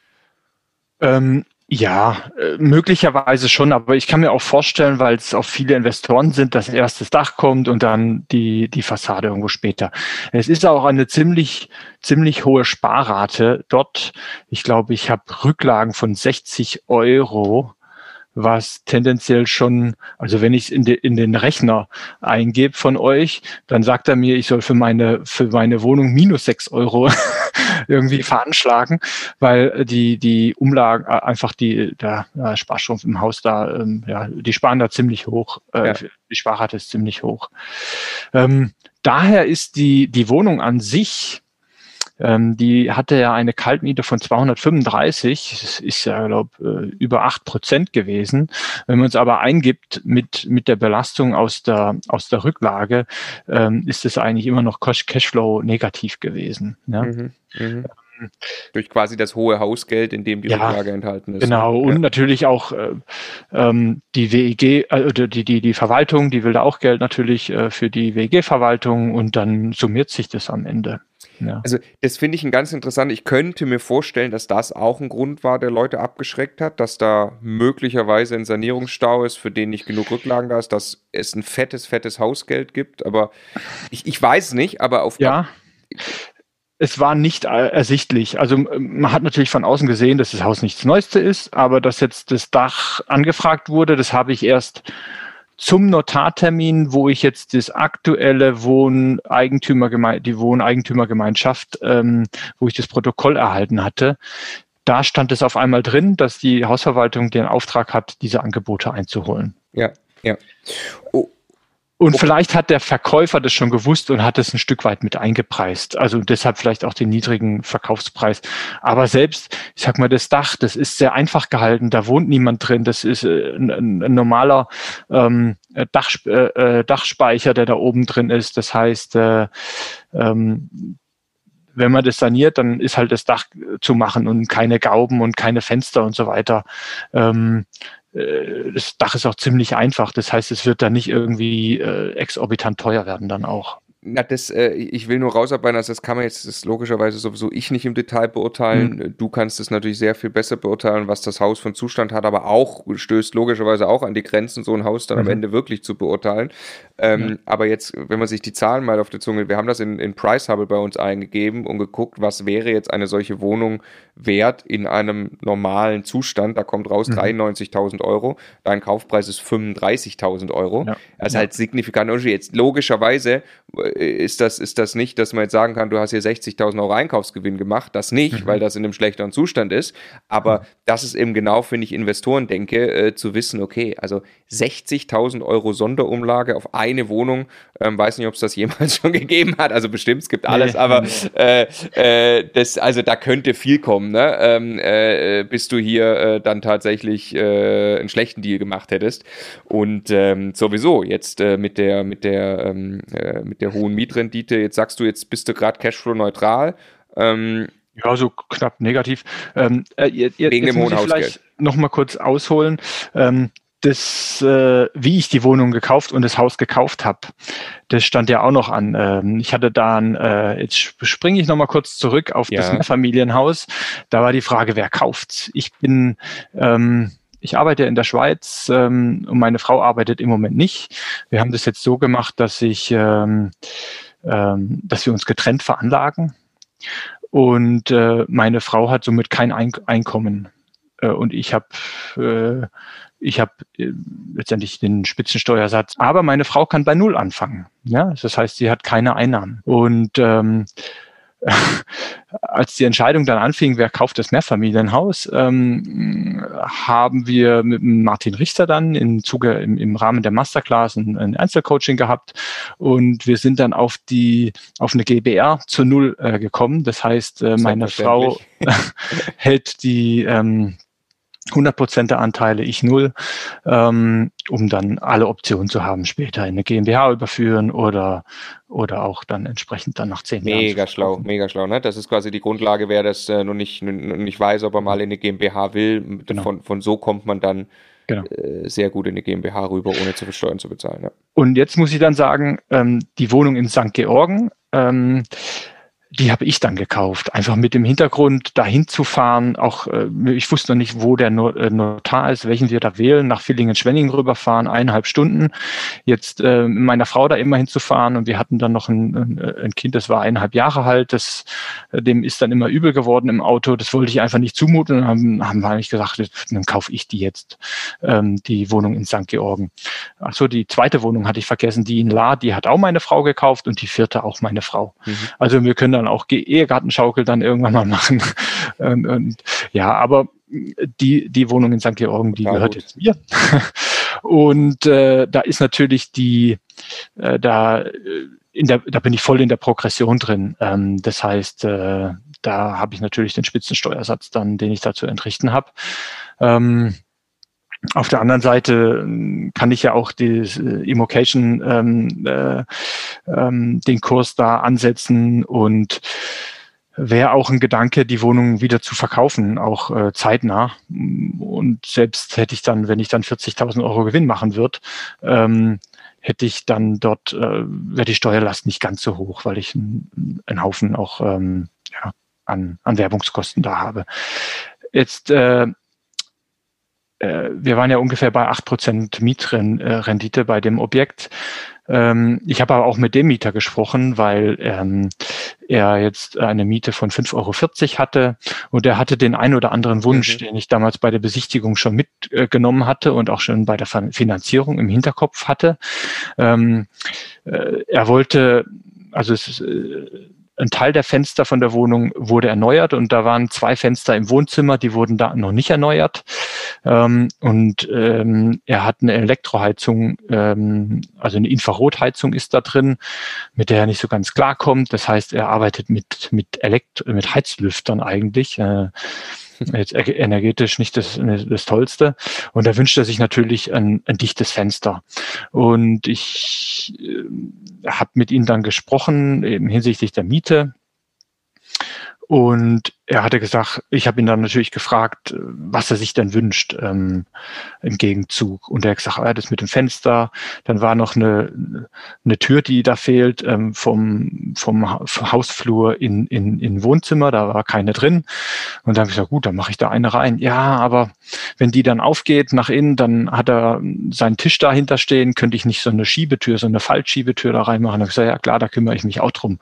Ähm, ja, äh, möglicherweise schon, aber ich kann mir auch vorstellen, weil es auch viele Investoren sind, dass erst das Dach kommt und dann die, die Fassade irgendwo später. Es ist auch eine ziemlich, ziemlich hohe Sparrate dort. Ich glaube, ich habe Rücklagen von 60 Euro was tendenziell schon, also wenn ich es in, de, in den Rechner eingebe von euch, dann sagt er mir, ich soll für meine, für meine Wohnung minus sechs Euro irgendwie veranschlagen, weil die, die Umlagen, äh, einfach die, der ja, Sparstrumpf im Haus da, ähm, ja, die sparen da ziemlich hoch, äh, ja. die Sparrate ist ziemlich hoch. Ähm, daher ist die, die Wohnung an sich, ähm, die hatte ja eine Kaltmiete von 235. Das ist ja, glaube äh, über acht Prozent gewesen. Wenn man es aber eingibt mit, mit der Belastung aus der, aus der Rücklage, ähm, ist es eigentlich immer noch Cashflow negativ gewesen. Ja? Mhm, mh. Durch quasi das hohe Hausgeld, in dem die ja, Rücklage enthalten ist. Genau, und ja. natürlich auch äh, ähm, die WEG, äh, die, die, die Verwaltung, die will da auch Geld natürlich äh, für die WEG-Verwaltung und dann summiert sich das am Ende. Ja. Also das finde ich ein ganz interessant. Ich könnte mir vorstellen, dass das auch ein Grund war, der Leute abgeschreckt hat, dass da möglicherweise ein Sanierungsstau ist, für den nicht genug Rücklagen da ist, dass es ein fettes, fettes Hausgeld gibt. Aber ich, ich weiß nicht, aber auf ja. Es war nicht ersichtlich. Also man hat natürlich von außen gesehen, dass das Haus nichts Neueste ist, aber dass jetzt das Dach angefragt wurde, das habe ich erst zum Notartermin, wo ich jetzt das aktuelle Wohneigentümergeme die Wohneigentümergemeinschaft, ähm, wo ich das Protokoll erhalten hatte, da stand es auf einmal drin, dass die Hausverwaltung den Auftrag hat, diese Angebote einzuholen. Ja, ja. Oh, und vielleicht hat der Verkäufer das schon gewusst und hat es ein Stück weit mit eingepreist. Also deshalb vielleicht auch den niedrigen Verkaufspreis. Aber selbst, ich sag mal, das Dach, das ist sehr einfach gehalten. Da wohnt niemand drin. Das ist äh, ein, ein normaler ähm, Dach, äh, äh, Dachspeicher, der da oben drin ist. Das heißt, äh, ähm, wenn man das saniert, dann ist halt das Dach zu machen und keine Gauben und keine Fenster und so weiter. Ähm, äh, das Dach ist auch ziemlich einfach. Das heißt, es wird dann nicht irgendwie äh, exorbitant teuer werden dann auch. Na, das, äh, ich will nur rausarbeiten, also das kann man jetzt, das logischerweise sowieso ich nicht im Detail beurteilen. Mhm. Du kannst es natürlich sehr viel besser beurteilen, was das Haus von Zustand hat, aber auch stößt logischerweise auch an die Grenzen, so ein Haus dann mhm. am Ende wirklich zu beurteilen. Ähm, mhm. Aber jetzt, wenn man sich die Zahlen mal auf der Zunge, wir haben das in, in Price Hubble bei uns eingegeben und geguckt, was wäre jetzt eine solche Wohnung wert in einem normalen Zustand. Da kommt raus mhm. 93.000 Euro. Dein Kaufpreis ist 35.000 Euro. Ja. Also ja. halt signifikant. Jetzt logischerweise ist das, ist das nicht, dass man jetzt sagen kann, du hast hier 60.000 Euro Einkaufsgewinn gemacht. Das nicht, mhm. weil das in einem schlechteren Zustand ist. Aber mhm. das ist eben genau, finde ich, Investoren denke, äh, zu wissen, okay, also 60.000 Euro Sonderumlage auf eine Wohnung, ähm, weiß nicht, ob es das jemals schon gegeben hat. Also bestimmt, es gibt alles, nee. aber äh, äh, das, also da könnte viel kommen, ne? Ähm, äh, bis du hier äh, dann tatsächlich äh, einen schlechten Deal gemacht hättest. Und ähm, sowieso jetzt äh, mit der, mit der, ähm, äh, mit der hohen Mietrendite, jetzt sagst du, jetzt bist du gerade Cashflow-neutral. Ähm, ja, so knapp negativ. Ähm, äh, ihr, Wegen dem hohen Vielleicht noch mal kurz ausholen. Ähm, das, äh, wie ich die Wohnung gekauft und das Haus gekauft habe, das stand ja auch noch an. Ähm, ich hatte dann, äh, jetzt springe ich nochmal kurz zurück auf ja. das Mehrfamilienhaus. Da war die Frage, wer kauft's? Ich bin, ähm, ich arbeite in der Schweiz ähm, und meine Frau arbeitet im Moment nicht. Wir haben das jetzt so gemacht, dass ich, ähm, ähm, dass wir uns getrennt veranlagen und äh, meine Frau hat somit kein Einkommen. Äh, und ich habe äh, ich habe äh, letztendlich den Spitzensteuersatz, aber meine Frau kann bei Null anfangen. Ja, das heißt, sie hat keine Einnahmen. Und ähm, als die Entscheidung dann anfing, wer kauft das Mehrfamilienhaus, ähm, haben wir mit Martin Richter dann im Zuge im, im Rahmen der Masterclass ein, ein, Einzelcoaching gehabt und wir sind dann auf die auf eine GBR zu null äh, gekommen. Das heißt, äh, meine Frau hält die ähm, 100% der Anteile, ich null, ähm, um dann alle Optionen zu haben, später in eine GmbH überführen oder, oder auch dann entsprechend dann nach zehn mega Jahren. Mega schlau, mega schlau. Ne? Das ist quasi die Grundlage, wer das äh, noch, nicht, noch nicht weiß, ob er mal in eine GmbH will. Genau. Von, von so kommt man dann genau. äh, sehr gut in eine GmbH rüber, ohne zu viel Steuern zu bezahlen. Ja. Und jetzt muss ich dann sagen, ähm, die Wohnung in St. Georgen, ähm, die habe ich dann gekauft. Einfach mit dem Hintergrund, dahin zu fahren. Auch äh, ich wusste noch nicht, wo der äh, Notar ist, welchen wir da wählen. Nach Villingen-Schwenningen rüberfahren, eineinhalb Stunden. Jetzt äh, meiner Frau da immer hinzufahren und wir hatten dann noch ein, ein Kind, das war eineinhalb Jahre alt. Das, äh, dem ist dann immer übel geworden im Auto. Das wollte ich einfach nicht zumuten. Und haben, haben wir eigentlich gesagt, dann kaufe ich die jetzt, ähm, die Wohnung in St. Georgen. Achso, die zweite Wohnung hatte ich vergessen, die in La, die hat auch meine Frau gekauft und die vierte auch meine Frau. Mhm. Also wir können dann auch Ehegartenschaukel dann irgendwann mal machen. und, und, ja, aber die, die Wohnung in St. Georgen, die ja, gehört gut. jetzt mir. und äh, da ist natürlich die, äh, da, in der, da bin ich voll in der Progression drin. Ähm, das heißt, äh, da habe ich natürlich den Spitzensteuersatz dann, den ich da zu entrichten habe. Ähm, auf der anderen Seite ähm, kann ich ja auch die äh, Immocation, ähm, äh, ähm, den Kurs da ansetzen und wäre auch ein Gedanke, die Wohnung wieder zu verkaufen, auch äh, zeitnah. Und selbst hätte ich dann, wenn ich dann 40.000 Euro Gewinn machen würde, ähm, hätte ich dann dort, äh, wäre die Steuerlast nicht ganz so hoch, weil ich einen Haufen auch ähm, ja, an, an Werbungskosten da habe. Jetzt äh, äh, wir waren ja ungefähr bei acht Prozent Mietrendite bei dem Objekt. Ähm, ich habe aber auch mit dem Mieter gesprochen, weil ähm, er jetzt eine Miete von 5,40 Euro hatte und er hatte den ein oder anderen Wunsch, mhm. den ich damals bei der Besichtigung schon mitgenommen hatte und auch schon bei der Finanzierung im Hinterkopf hatte. Ähm, äh, er wollte, also es ist, äh, ein Teil der Fenster von der Wohnung wurde erneuert und da waren zwei Fenster im Wohnzimmer, die wurden da noch nicht erneuert. Ähm, und ähm, er hat eine Elektroheizung, ähm, also eine Infrarotheizung ist da drin, mit der er nicht so ganz klarkommt. Das heißt, er arbeitet mit, mit, Elekt mit Heizlüftern eigentlich. Äh, jetzt energetisch nicht das, das Tollste. Und da wünscht er sich natürlich ein, ein dichtes Fenster. Und ich äh, habe mit ihm dann gesprochen eben hinsichtlich der Miete. Und er hatte gesagt, ich habe ihn dann natürlich gefragt, was er sich denn wünscht ähm, im Gegenzug. Und er hat gesagt, ah, das mit dem Fenster. Dann war noch eine, eine Tür, die da fehlt ähm, vom, vom Hausflur in, in, in Wohnzimmer. Da war keine drin. Und dann habe ich gesagt, gut, dann mache ich da eine rein. Ja, aber wenn die dann aufgeht nach innen, dann hat er seinen Tisch dahinter stehen. Könnte ich nicht so eine Schiebetür, so eine Faltschiebetür da reinmachen? Da habe ich gesagt, ja klar, da kümmere ich mich auch drum.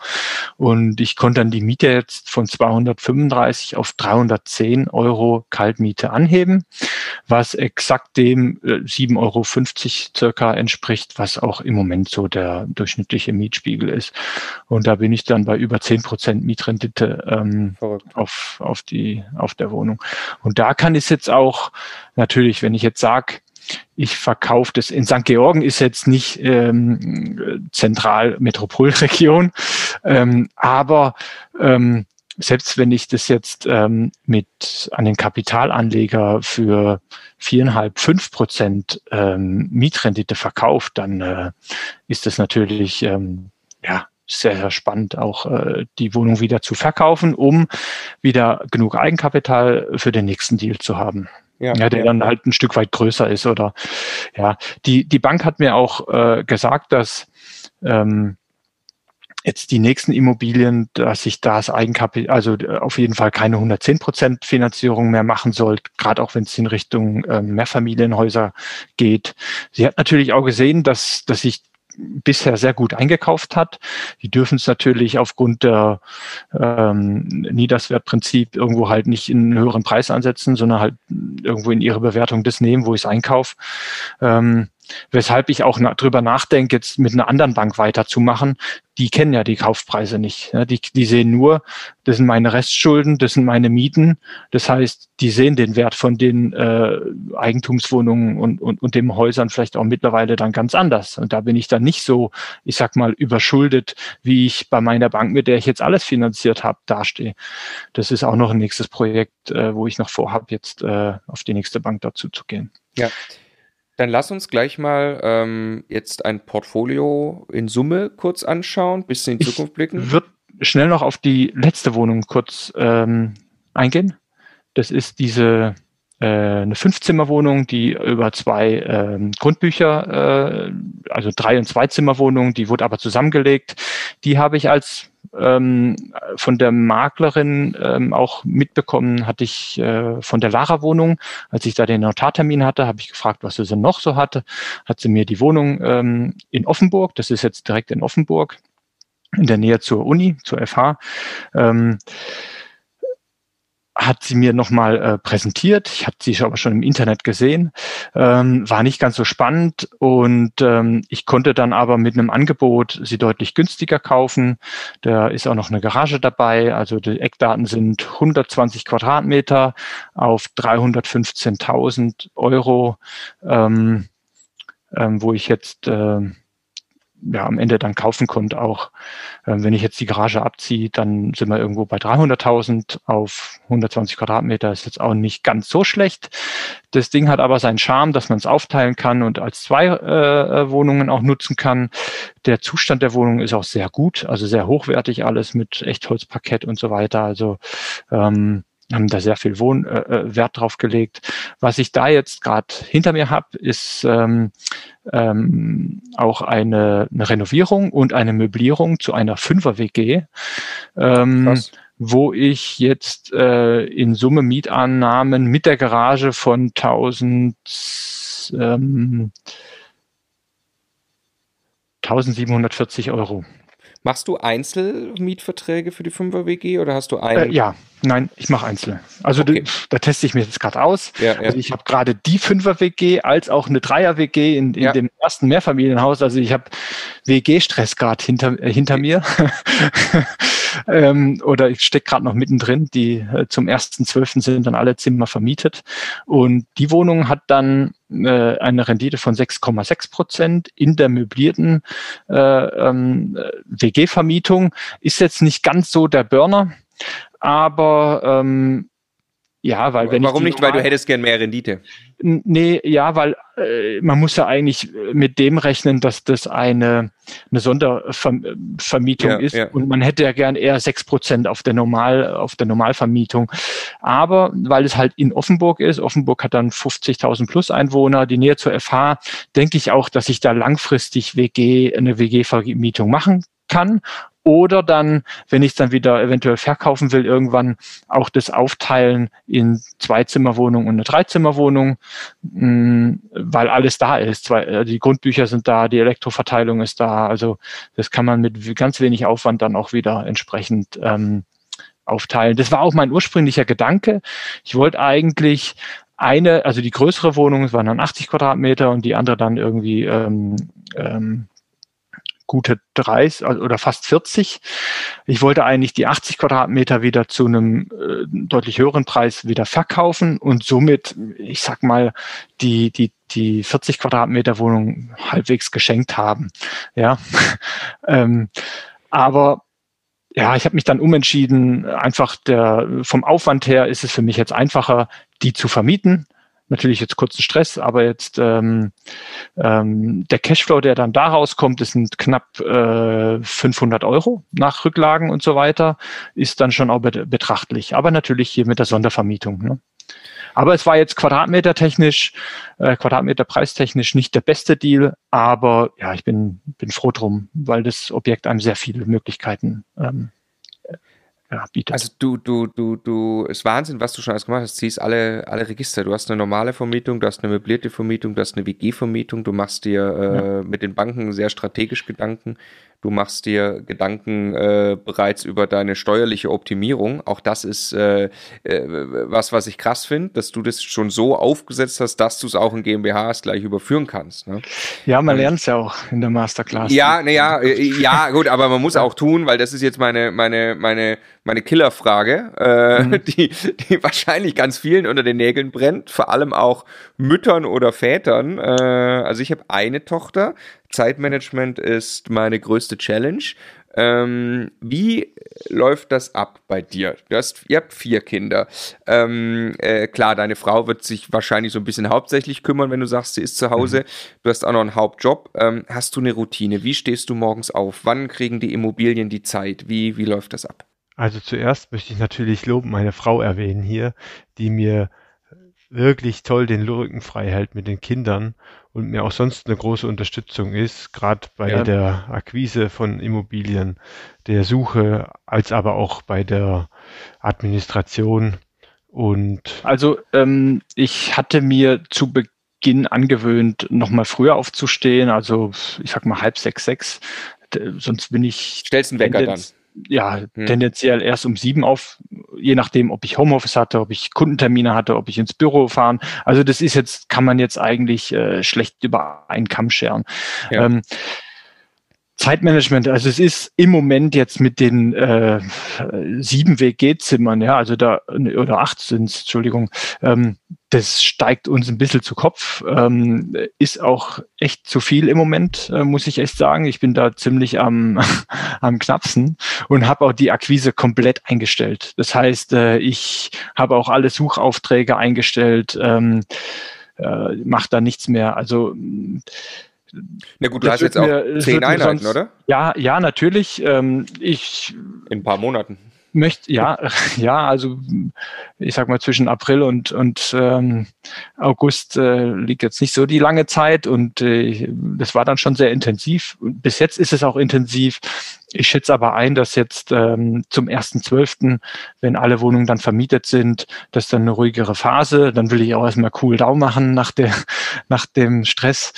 Und ich konnte dann die Miete jetzt von 235 35 auf 310 Euro Kaltmiete anheben, was exakt dem 7,50 äh, Euro circa entspricht, was auch im Moment so der durchschnittliche Mietspiegel ist. Und da bin ich dann bei über 10 Prozent Mietrendite ähm, auf, auf, die, auf der Wohnung. Und da kann ich jetzt auch natürlich, wenn ich jetzt sage, ich verkaufe das. In St. Georgen ist jetzt nicht ähm, zentral Metropolregion, ähm, aber ähm, selbst wenn ich das jetzt ähm, mit an den Kapitalanleger für viereinhalb, fünf Prozent ähm, Mietrendite verkauft, dann äh, ist das natürlich ähm, ja sehr, sehr spannend, auch äh, die Wohnung wieder zu verkaufen, um wieder genug Eigenkapital für den nächsten Deal zu haben. Ja, ja der ja. dann halt ein Stück weit größer ist oder ja. Die, die Bank hat mir auch äh, gesagt, dass ähm, jetzt die nächsten Immobilien, dass ich das Eigenkapital, also äh, auf jeden Fall keine 110 Prozent Finanzierung mehr machen soll, gerade auch wenn es in Richtung äh, Mehrfamilienhäuser geht. Sie hat natürlich auch gesehen, dass, dass ich bisher sehr gut eingekauft hat. Die dürfen es natürlich aufgrund der ähm, Niederswertprinzip irgendwo halt nicht in einen höheren Preis ansetzen, sondern halt irgendwo in ihre Bewertung das nehmen, wo ich es einkaufe. Ähm, Weshalb ich auch na, drüber nachdenke, jetzt mit einer anderen Bank weiterzumachen. Die kennen ja die Kaufpreise nicht. Ja, die, die sehen nur, das sind meine Restschulden, das sind meine Mieten. Das heißt, die sehen den Wert von den äh, Eigentumswohnungen und, und, und den Häusern vielleicht auch mittlerweile dann ganz anders. Und da bin ich dann nicht so, ich sag mal, überschuldet, wie ich bei meiner Bank, mit der ich jetzt alles finanziert habe, dastehe. Das ist auch noch ein nächstes Projekt, äh, wo ich noch vorhabe, jetzt äh, auf die nächste Bank dazu zu gehen. Ja. Dann lass uns gleich mal ähm, jetzt ein Portfolio in Summe kurz anschauen, bisschen in die Zukunft blicken. Ich würde schnell noch auf die letzte Wohnung kurz ähm, eingehen. Das ist diese eine Fünfzimmerwohnung, die über zwei ähm, Grundbücher, äh, also drei und zwei Zimmerwohnung, die wurde aber zusammengelegt. Die habe ich als ähm, von der Maklerin ähm, auch mitbekommen, hatte ich äh, von der Lara-Wohnung, als ich da den Notartermin hatte, habe ich gefragt, was sie denn noch so hatte. Hat sie mir die Wohnung ähm, in Offenburg, das ist jetzt direkt in Offenburg, in der Nähe zur Uni, zur FH, ähm, hat sie mir nochmal äh, präsentiert. Ich habe sie aber schon im Internet gesehen. Ähm, war nicht ganz so spannend und ähm, ich konnte dann aber mit einem Angebot sie deutlich günstiger kaufen. Da ist auch noch eine Garage dabei. Also die Eckdaten sind 120 Quadratmeter auf 315.000 Euro, ähm, ähm, wo ich jetzt äh, ja, am Ende dann kaufen konnte auch. Ähm, wenn ich jetzt die Garage abziehe, dann sind wir irgendwo bei 300.000 auf 120 Quadratmeter. Ist jetzt auch nicht ganz so schlecht. Das Ding hat aber seinen Charme, dass man es aufteilen kann und als zwei äh, äh, Wohnungen auch nutzen kann. Der Zustand der Wohnung ist auch sehr gut, also sehr hochwertig alles mit Echtholzparkett und so weiter. Also ähm, haben da sehr viel Wohn äh, äh Wert drauf gelegt. Was ich da jetzt gerade hinter mir habe, ist ähm, ähm, auch eine, eine Renovierung und eine Möblierung zu einer Fünfer-WG, ähm, wo ich jetzt äh, in Summe Mietannahmen mit der Garage von 1000 ähm, 1740 Euro Machst du Einzelmietverträge für die 5er WG oder hast du einen? Äh, ja, nein, ich mache Einzelne. Also okay. da, da, teste ich mir jetzt gerade aus. Ja, ja. Also ich habe gerade die 5er WG als auch eine 3er WG in, in ja. dem ersten Mehrfamilienhaus. Also ich habe WG-Stress gerade hinter, äh, hinter mir. ähm, oder ich stecke gerade noch mittendrin. Die äh, zum 1.12. sind dann alle Zimmer vermietet. Und die Wohnung hat dann äh, eine Rendite von 6,6 Prozent in der möblierten äh, ähm, WG-Vermietung. Ist jetzt nicht ganz so der Burner, aber ähm, ja, weil wenn Warum nicht? Weil du hättest gern mehr Rendite. Nee, ja, weil äh, man muss ja eigentlich mit dem rechnen, dass das eine, eine Sondervermietung ja, ist ja. und man hätte ja gern eher sechs Prozent auf der Normal, auf der Normalvermietung. Aber weil es halt in Offenburg ist, Offenburg hat dann 50.000 plus Einwohner, die Nähe zur FH, denke ich auch, dass ich da langfristig WG, eine WG-Vermietung machen kann oder dann, wenn ich es dann wieder eventuell verkaufen will, irgendwann auch das Aufteilen in Zwei-Zimmer-Wohnung und eine Dreizimmerwohnung, mm, weil alles da ist. Äh, die Grundbücher sind da, die Elektroverteilung ist da. Also das kann man mit ganz wenig Aufwand dann auch wieder entsprechend ähm, aufteilen. Das war auch mein ursprünglicher Gedanke. Ich wollte eigentlich eine, also die größere Wohnung, es waren dann 80 Quadratmeter und die andere dann irgendwie ähm, ähm, gute 30 also, oder fast 40. Ich wollte eigentlich die 80 Quadratmeter wieder zu einem äh, deutlich höheren Preis wieder verkaufen und somit, ich sag mal, die, die, die 40 Quadratmeter Wohnung halbwegs geschenkt haben. Ja, ähm, aber ja, ich habe mich dann umentschieden. Einfach der vom Aufwand her ist es für mich jetzt einfacher, die zu vermieten natürlich jetzt kurzen Stress, aber jetzt ähm, ähm, der Cashflow, der dann da rauskommt, das sind knapp äh, 500 Euro nach Rücklagen und so weiter, ist dann schon auch betrachtlich. Aber natürlich hier mit der Sondervermietung. Ne? aber es war jetzt quadratmetertechnisch, äh, Quadratmeter preistechnisch nicht der beste Deal, aber ja, ich bin, bin froh drum, weil das Objekt einem sehr viele Möglichkeiten ähm, ja, bietet. Also du, du, du, du, ist Wahnsinn, was du schon alles gemacht hast. Ziehst alle, alle Register. Du hast eine normale Vermietung, du hast eine möblierte Vermietung, du hast eine WG-Vermietung, du machst dir äh, ja. mit den Banken sehr strategisch Gedanken. Du machst dir Gedanken äh, bereits über deine steuerliche Optimierung. Auch das ist äh, äh, was, was ich krass finde, dass du das schon so aufgesetzt hast, dass du es auch in GmbHs gleich überführen kannst. Ne? Ja, man lernt es ja auch in der Masterclass. Ja, naja, äh, ja, gut, aber man muss auch tun, weil das ist jetzt meine, meine, meine, meine Killerfrage, äh, mhm. die, die wahrscheinlich ganz vielen unter den Nägeln brennt, vor allem auch Müttern oder Vätern. Äh, also ich habe eine Tochter, Zeitmanagement ist meine größte Challenge. Ähm, wie läuft das ab bei dir? Du hast, ihr habt vier Kinder. Ähm, äh, klar, deine Frau wird sich wahrscheinlich so ein bisschen hauptsächlich kümmern, wenn du sagst, sie ist zu Hause. Mhm. Du hast auch noch einen Hauptjob. Ähm, hast du eine Routine? Wie stehst du morgens auf? Wann kriegen die Immobilien die Zeit? Wie, wie läuft das ab? Also zuerst möchte ich natürlich loben meine Frau erwähnen hier, die mir wirklich toll den Rücken frei hält mit den Kindern und mir auch sonst eine große Unterstützung ist, gerade bei ja. der Akquise von Immobilien, der Suche, als aber auch bei der Administration. Und also ähm, ich hatte mir zu Beginn angewöhnt, nochmal früher aufzustehen, also ich sag mal halb sechs, sechs. Sonst bin ich. Stellst einen Wecker dann ja, hm. tendenziell erst um sieben auf, je nachdem, ob ich Homeoffice hatte, ob ich Kundentermine hatte, ob ich ins Büro fahren. Also das ist jetzt, kann man jetzt eigentlich äh, schlecht über einen Kamm scheren. Ja. Ähm, Zeitmanagement, also es ist im Moment jetzt mit den äh, sieben WG-Zimmern, ja, also da, oder acht sind Entschuldigung, ähm, das steigt uns ein bisschen zu Kopf, ähm, ist auch echt zu viel im Moment, äh, muss ich echt sagen. Ich bin da ziemlich am, am knappsten und habe auch die Akquise komplett eingestellt. Das heißt, äh, ich habe auch alle Suchaufträge eingestellt, ähm, äh, mache da nichts mehr. Also na gut, du hast jetzt auch mir, zehn Einheiten, sonst, oder? Ja, ja, natürlich. Ähm, ich in ein paar Monaten. Möchte, ja, ja, also ich sag mal zwischen April und, und ähm, August äh, liegt jetzt nicht so die lange Zeit und äh, das war dann schon sehr intensiv. Bis jetzt ist es auch intensiv. Ich schätze aber ein, dass jetzt ähm, zum 1.12., wenn alle Wohnungen dann vermietet sind, dass dann eine ruhigere Phase, dann will ich auch erstmal cool down machen nach, der, nach dem Stress.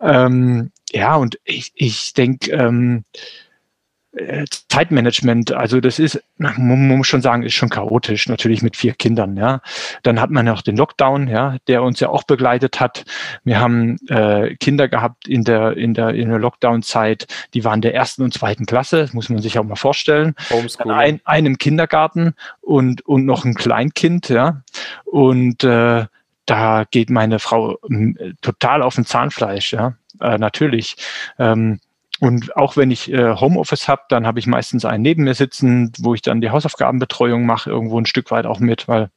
Ähm, ja, und ich, ich denke, ähm, äh, Zeitmanagement, also das ist, man muss schon sagen, ist schon chaotisch, natürlich mit vier Kindern, ja. Dann hat man noch den Lockdown, ja, der uns ja auch begleitet hat. Wir haben äh, Kinder gehabt in der, in der, in der Lockdown-Zeit, die waren der ersten und zweiten Klasse, das muss man sich auch mal vorstellen. Ein, einem Kindergarten und, und noch ein Kleinkind, ja. Und äh, da geht meine Frau total auf den Zahnfleisch, ja. Äh, natürlich. Ähm, und auch wenn ich äh, Homeoffice habe, dann habe ich meistens einen neben mir sitzen, wo ich dann die Hausaufgabenbetreuung mache, irgendwo ein Stück weit auch mit, weil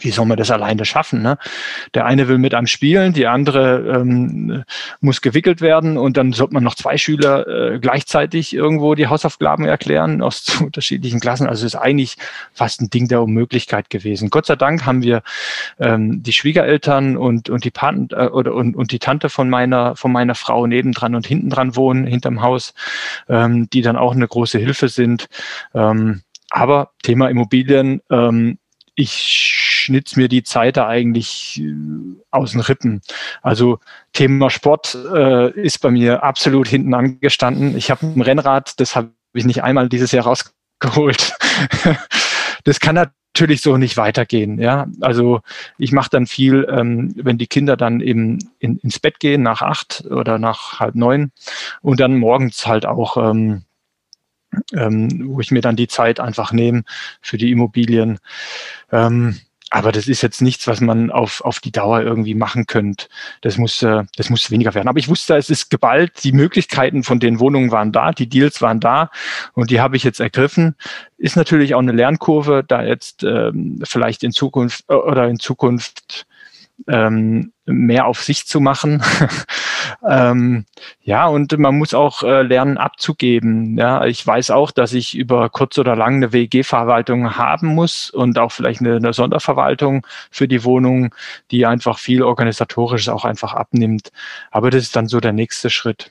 wie soll man das alleine schaffen? Ne? Der eine will mit einem spielen, die andere ähm, muss gewickelt werden und dann sollte man noch zwei Schüler äh, gleichzeitig irgendwo die Hausaufgaben erklären aus unterschiedlichen Klassen. Also es ist eigentlich fast ein Ding der Unmöglichkeit gewesen. Gott sei Dank haben wir ähm, die Schwiegereltern und und die Paten äh, oder und, und die Tante von meiner von meiner Frau nebendran und hinten dran wohnen hinterm Haus, ähm, die dann auch eine große Hilfe sind. Ähm, aber Thema Immobilien. Ähm, ich schnitz mir die Zeit da eigentlich äh, aus den Rippen. Also Thema Sport äh, ist bei mir absolut hinten angestanden. Ich habe ein Rennrad, das habe ich nicht einmal dieses Jahr rausgeholt. das kann natürlich so nicht weitergehen. Ja, also ich mache dann viel, ähm, wenn die Kinder dann eben in, ins Bett gehen nach acht oder nach halb neun und dann morgens halt auch ähm, ähm, wo ich mir dann die Zeit einfach nehme für die Immobilien. Ähm, aber das ist jetzt nichts, was man auf, auf die Dauer irgendwie machen könnte. Das muss, äh, das muss weniger werden. Aber ich wusste, es ist geballt. Die Möglichkeiten von den Wohnungen waren da, die Deals waren da und die habe ich jetzt ergriffen. Ist natürlich auch eine Lernkurve, da jetzt ähm, vielleicht in Zukunft äh, oder in Zukunft ähm, mehr auf sich zu machen. Ähm, ja, und man muss auch äh, lernen abzugeben. Ja, ich weiß auch, dass ich über kurz oder lang eine WG-Verwaltung haben muss und auch vielleicht eine, eine Sonderverwaltung für die Wohnung, die einfach viel organisatorisches auch einfach abnimmt. Aber das ist dann so der nächste Schritt.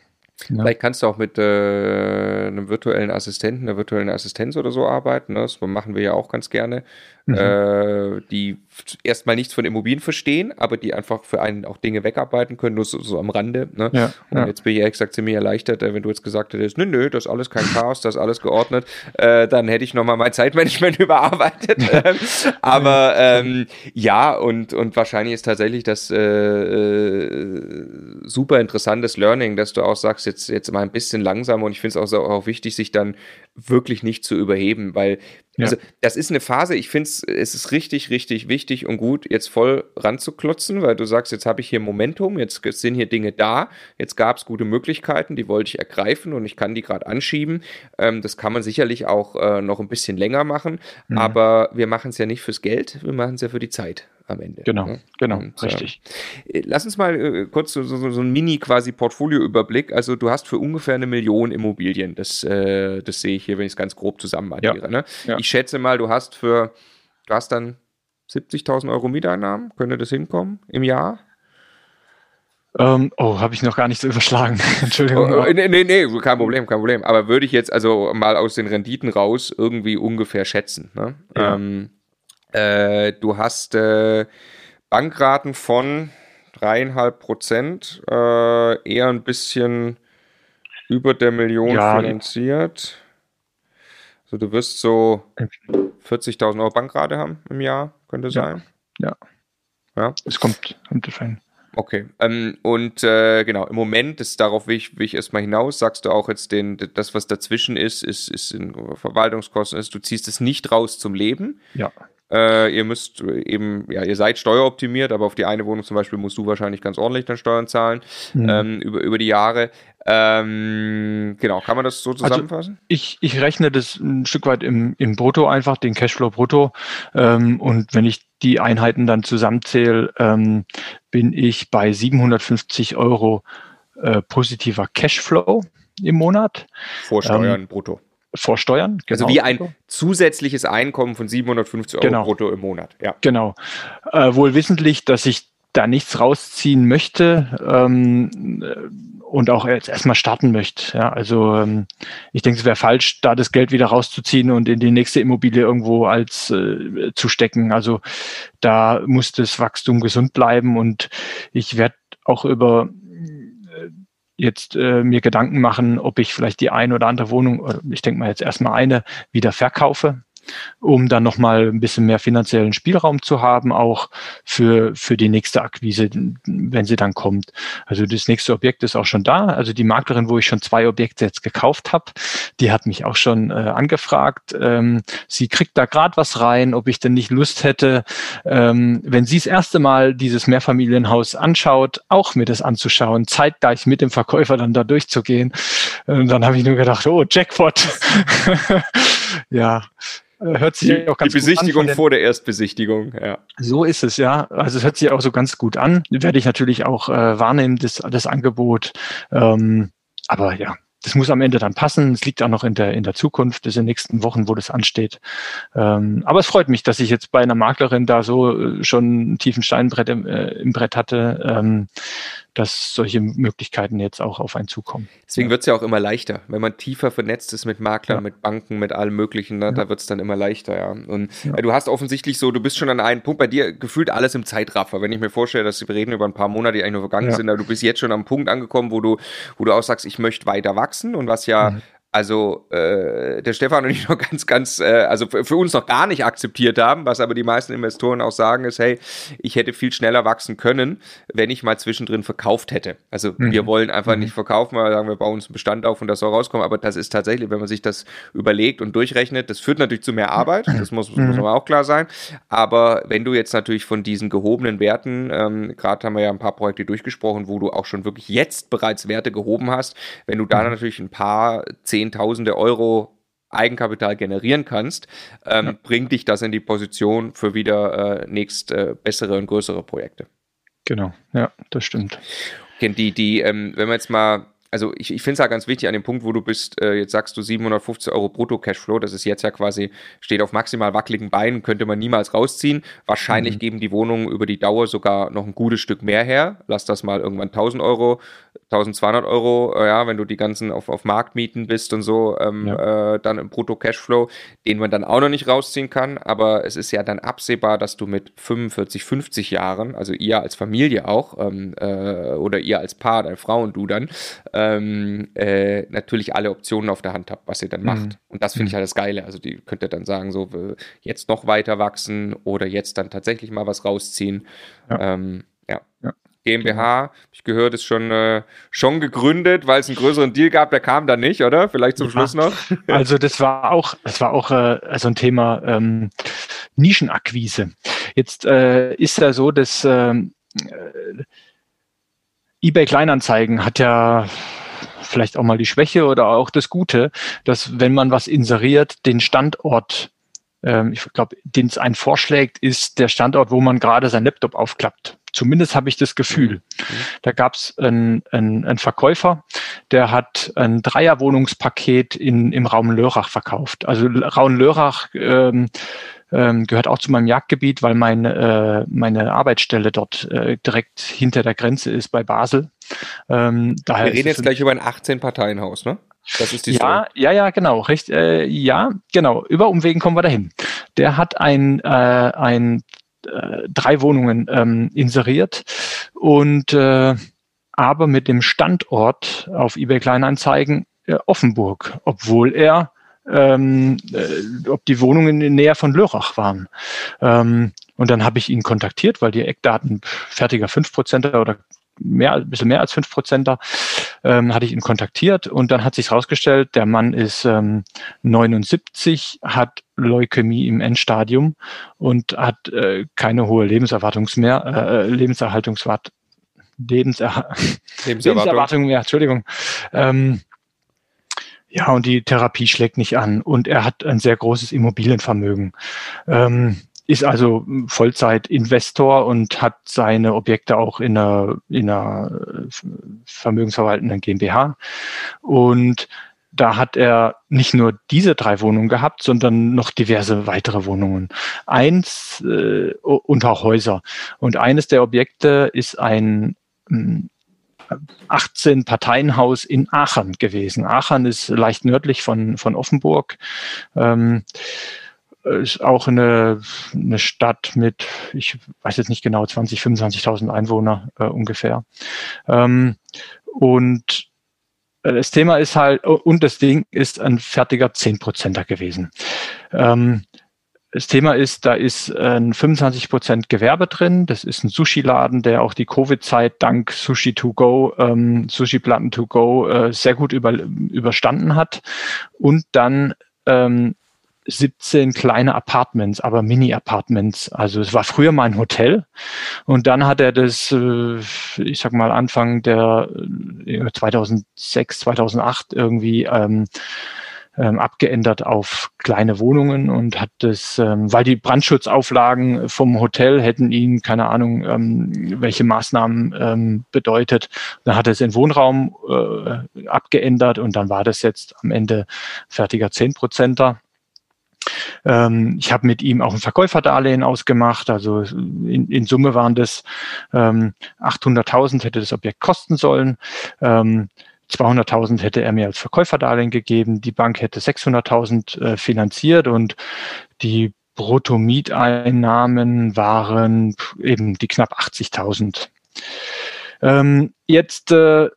Ja. Vielleicht kannst du auch mit äh, einem virtuellen Assistenten, einer virtuellen Assistenz oder so arbeiten. Ne? Das machen wir ja auch ganz gerne. Mhm. Äh, die erstmal nichts von Immobilien verstehen, aber die einfach für einen auch Dinge wegarbeiten können, nur so, so am Rande. Ne? Ja, und ja. jetzt bin ich ehrlich gesagt ziemlich erleichtert, äh, wenn du jetzt gesagt hättest, nö, nö, das ist alles kein Chaos, das ist alles geordnet, äh, dann hätte ich nochmal mein Zeitmanagement überarbeitet. Aber ähm, ja, und, und wahrscheinlich ist tatsächlich das äh, äh, super interessantes Learning, dass du auch sagst, jetzt, jetzt mal ein bisschen langsamer und ich finde es auch, auch wichtig, sich dann wirklich nicht zu überheben, weil ja. Also das ist eine Phase, ich finde es ist richtig, richtig wichtig und gut, jetzt voll ranzuklotzen, weil du sagst, jetzt habe ich hier Momentum, jetzt sind hier Dinge da, jetzt gab es gute Möglichkeiten, die wollte ich ergreifen und ich kann die gerade anschieben. Ähm, das kann man sicherlich auch äh, noch ein bisschen länger machen, mhm. aber wir machen es ja nicht fürs Geld, wir machen es ja für die Zeit am Ende. Genau, ne? genau, und, richtig. Äh, lass uns mal äh, kurz so, so, so ein Mini quasi Portfolioüberblick. Also du hast für ungefähr eine Million Immobilien. Das, äh, das sehe ich hier, wenn ich es ganz grob zusammen addiere. Ja. Ne? Ja. Ich schätze mal, du hast für, du hast dann 70.000 Euro Mieteinnahmen. Könnte das hinkommen im Jahr? Ähm, oh, habe ich noch gar nicht so überschlagen. Entschuldigung. Oh, nee, nee, nee, kein Problem, kein Problem. Aber würde ich jetzt also mal aus den Renditen raus irgendwie ungefähr schätzen. Ne? Ja. Ähm, äh, du hast äh, Bankraten von dreieinhalb Prozent, äh, eher ein bisschen über der Million ja, finanziert. Also du wirst so 40.000 Euro Bankrate haben im Jahr, könnte sein. Ja. Ja. Es kommt, kommt rein. Okay. Ähm, und äh, genau, im Moment, das, darauf will ich, will ich erstmal hinaus, sagst du auch jetzt den, das, was dazwischen ist, ist, ist in Verwaltungskosten ist, du ziehst es nicht raus zum Leben. Ja. Äh, ihr müsst eben, ja, ihr seid steueroptimiert, aber auf die eine Wohnung zum Beispiel musst du wahrscheinlich ganz ordentlich dann Steuern zahlen mhm. ähm, über, über die Jahre. Ähm, genau, kann man das so also zusammenfassen? Also ich, ich rechne das ein Stück weit im, im Brutto einfach, den Cashflow brutto. Ähm, und wenn ich die Einheiten dann zusammenzähle, ähm, bin ich bei 750 Euro äh, positiver Cashflow im Monat. Vor Steuern ähm, brutto vor Steuern. Genau. Also wie ein zusätzliches Einkommen von 750 Euro genau. brutto im Monat. Ja. Genau. Äh, wohl wissentlich, dass ich da nichts rausziehen möchte ähm, und auch jetzt erstmal starten möchte. Ja, also ähm, ich denke, es wäre falsch, da das Geld wieder rauszuziehen und in die nächste Immobilie irgendwo als äh, zu stecken. Also da muss das Wachstum gesund bleiben und ich werde auch über jetzt äh, mir Gedanken machen, ob ich vielleicht die eine oder andere Wohnung, ich denke mal jetzt erstmal eine, wieder verkaufe um dann nochmal ein bisschen mehr finanziellen Spielraum zu haben, auch für, für die nächste Akquise, wenn sie dann kommt. Also das nächste Objekt ist auch schon da. Also die Maklerin, wo ich schon zwei Objekte jetzt gekauft habe, die hat mich auch schon äh, angefragt. Ähm, sie kriegt da gerade was rein, ob ich denn nicht Lust hätte, ähm, wenn sie das erste Mal dieses Mehrfamilienhaus anschaut, auch mir das anzuschauen, zeitgleich mit dem Verkäufer dann da durchzugehen. Und dann habe ich nur gedacht, oh, Jackpot. ja, hört sich die, auch ganz Die Besichtigung vor der Erstbesichtigung, ja. So ist es, ja. Also es hört sich auch so ganz gut an. Werde ich natürlich auch äh, wahrnehmen, das, das Angebot. Ähm, aber ja, das muss am Ende dann passen. Es liegt auch noch in der, in der Zukunft, das in den nächsten Wochen, wo das ansteht. Ähm, aber es freut mich, dass ich jetzt bei einer Maklerin da so äh, schon einen tiefen Steinbrett im, äh, im Brett hatte. Ähm, dass solche Möglichkeiten jetzt auch auf einen zukommen. Deswegen wird es ja auch immer leichter, wenn man tiefer vernetzt ist mit Maklern, ja. mit Banken, mit allem Möglichen, ne, ja. da wird es dann immer leichter, ja. Und ja. Äh, du hast offensichtlich so, du bist schon an einem Punkt, bei dir gefühlt alles im Zeitraffer. Wenn ich mir vorstelle, dass wir reden über ein paar Monate, die eigentlich nur vergangen sind, aber du bist jetzt schon am Punkt angekommen, wo du, wo du auch sagst, ich möchte weiter wachsen und was ja mhm also äh, der Stefan und ich noch ganz, ganz, äh, also für, uns noch gar nicht akzeptiert haben, was aber die meisten Investoren auch sagen, ist, hey, ich hätte viel schneller wachsen können, wenn ich mal zwischendrin verkauft hätte. Also mhm. wir wollen einfach mhm. nicht verkaufen, weil wir sagen, wir bauen uns einen Bestand auf und das soll rauskommen, aber das ist tatsächlich, wenn man sich das überlegt und durchrechnet, das führt natürlich zu mehr Arbeit, das muss, mhm. muss aber auch klar sein, aber wenn du jetzt natürlich von diesen gehobenen Werten, ähm, gerade haben wir ja ein paar Projekte durchgesprochen, wo du auch schon wirklich jetzt bereits Werte gehoben hast, wenn du da mhm. natürlich ein paar zehn Zehntausende Euro Eigenkapital generieren kannst, ähm, ja. bringt dich das in die Position für wieder äh, nächst äh, bessere und größere Projekte. Genau, ja, das stimmt. Die, die, ähm, wenn wir jetzt mal also ich, ich finde es ja ganz wichtig an dem Punkt, wo du bist, äh, jetzt sagst du 750 Euro Brutto-Cashflow, das ist jetzt ja quasi, steht auf maximal wackeligen Beinen, könnte man niemals rausziehen. Wahrscheinlich mhm. geben die Wohnungen über die Dauer sogar noch ein gutes Stück mehr her. Lass das mal irgendwann 1000 Euro, 1200 Euro, äh, ja, wenn du die ganzen auf, auf Marktmieten bist und so, ähm, ja. äh, dann im Brutto-Cashflow, den man dann auch noch nicht rausziehen kann. Aber es ist ja dann absehbar, dass du mit 45, 50 Jahren, also ihr als Familie auch, ähm, äh, oder ihr als Paar, deine Frau und du dann, ähm, äh, natürlich alle Optionen auf der Hand habt, was ihr dann mhm. macht. Und das finde mhm. ich halt das Geile. Also die könnt ihr dann sagen, so jetzt noch weiter wachsen oder jetzt dann tatsächlich mal was rausziehen. Ja. Ähm, ja. ja. GmbH, genau. ich gehört, ist schon, äh, schon gegründet, weil es einen größeren Deal gab, der kam dann nicht, oder? Vielleicht zum ja. Schluss noch. Also das war auch, das war auch äh, so ein Thema ähm, Nischenakquise. Jetzt äh, ist ja so, dass ähm, äh, eBay Kleinanzeigen hat ja vielleicht auch mal die Schwäche oder auch das Gute, dass wenn man was inseriert, den Standort, ähm, ich glaube, den es einen vorschlägt, ist der Standort, wo man gerade sein Laptop aufklappt. Zumindest habe ich das Gefühl. Mhm. Da gab es einen, einen, einen Verkäufer, der hat ein Dreierwohnungspaket in, im Raum Lörrach verkauft. Also Raum Lörrach ähm, ähm, gehört auch zu meinem Jagdgebiet, weil meine, äh, meine Arbeitsstelle dort äh, direkt hinter der Grenze ist bei Basel. Ähm, daher Wir reden jetzt gleich über ein 18-Parteien-Haus, ne? Das ist die ja, Story. ja, ja, genau. Recht, äh, ja, genau. Über Umwegen kommen wir dahin. Der hat ein, äh, ein äh, drei Wohnungen ähm, inseriert und äh, aber mit dem Standort auf eBay Kleinanzeigen äh, Offenburg, obwohl er ähm, äh, ob die Wohnungen näher von Lörrach waren. Ähm, und dann habe ich ihn kontaktiert, weil die Eckdaten fertiger 5% oder mehr, ein bisschen mehr als 5%er, ähm, hatte ich ihn kontaktiert und dann hat sich herausgestellt, der Mann ist ähm, 79, hat Leukämie im Endstadium und hat äh, keine hohe Lebenserwartung mehr, äh, Lebenserhaltungswart, Lebenser Lebenserwartung mehr, Entschuldigung. Ähm, ja, und die Therapie schlägt nicht an und er hat ein sehr großes Immobilienvermögen. Ähm, ist also Vollzeit-Investor und hat seine Objekte auch in einer, in einer vermögensverwaltenden GmbH. Und da hat er nicht nur diese drei Wohnungen gehabt, sondern noch diverse weitere Wohnungen. Eins äh, und auch Häuser. Und eines der Objekte ist ein 18 Parteienhaus in Aachen gewesen. Aachen ist leicht nördlich von, von Offenburg. Ähm, ist auch eine, eine Stadt mit, ich weiß jetzt nicht genau, 20, 25.000 Einwohner äh, ungefähr. Ähm, und äh, das Thema ist halt, und das Ding ist ein fertiger 10%er gewesen. Ähm, das Thema ist, da ist ein 25 Prozent Gewerbe drin. Das ist ein Sushi-Laden, der auch die Covid-Zeit dank Sushi to go, ähm, Sushi-Platten to go äh, sehr gut über, überstanden hat. Und dann ähm, 17 kleine Apartments, aber Mini-Apartments. Also es war früher mal ein Hotel und dann hat er das, äh, ich sag mal Anfang der 2006, äh, 2008 irgendwie ähm, ähm, abgeändert auf kleine Wohnungen und hat das, ähm, weil die Brandschutzauflagen vom Hotel hätten ihn, keine Ahnung, ähm, welche Maßnahmen ähm, bedeutet, dann hat er es in Wohnraum äh, abgeändert und dann war das jetzt am Ende fertiger Zehnprozenter. Ähm, ich habe mit ihm auch ein Verkäuferdarlehen ausgemacht. Also in, in Summe waren das ähm, 800.000 hätte das Objekt kosten sollen. Ähm, 200.000 hätte er mir als Verkäuferdarlehen gegeben, die Bank hätte 600.000 äh, finanziert und die Bruttomieteinnahmen waren eben die knapp 80.000. Ähm, jetzt äh,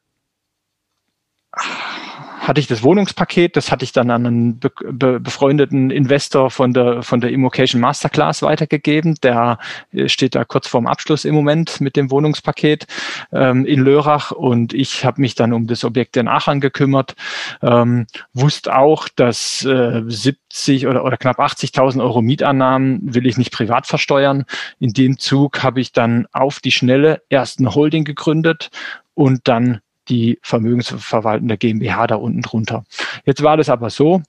hatte ich das Wohnungspaket, das hatte ich dann an einen be be befreundeten Investor von der, von der Immocation Masterclass weitergegeben. Der äh, steht da kurz vorm Abschluss im Moment mit dem Wohnungspaket ähm, in Lörrach und ich habe mich dann um das Objekt in Aachen gekümmert. Ähm, wusste auch, dass äh, 70 oder, oder knapp 80.000 Euro Mietannahmen will ich nicht privat versteuern. In dem Zug habe ich dann auf die Schnelle erst eine Holding gegründet und dann die vermögensverwaltende GmbH da unten drunter. Jetzt war das aber so,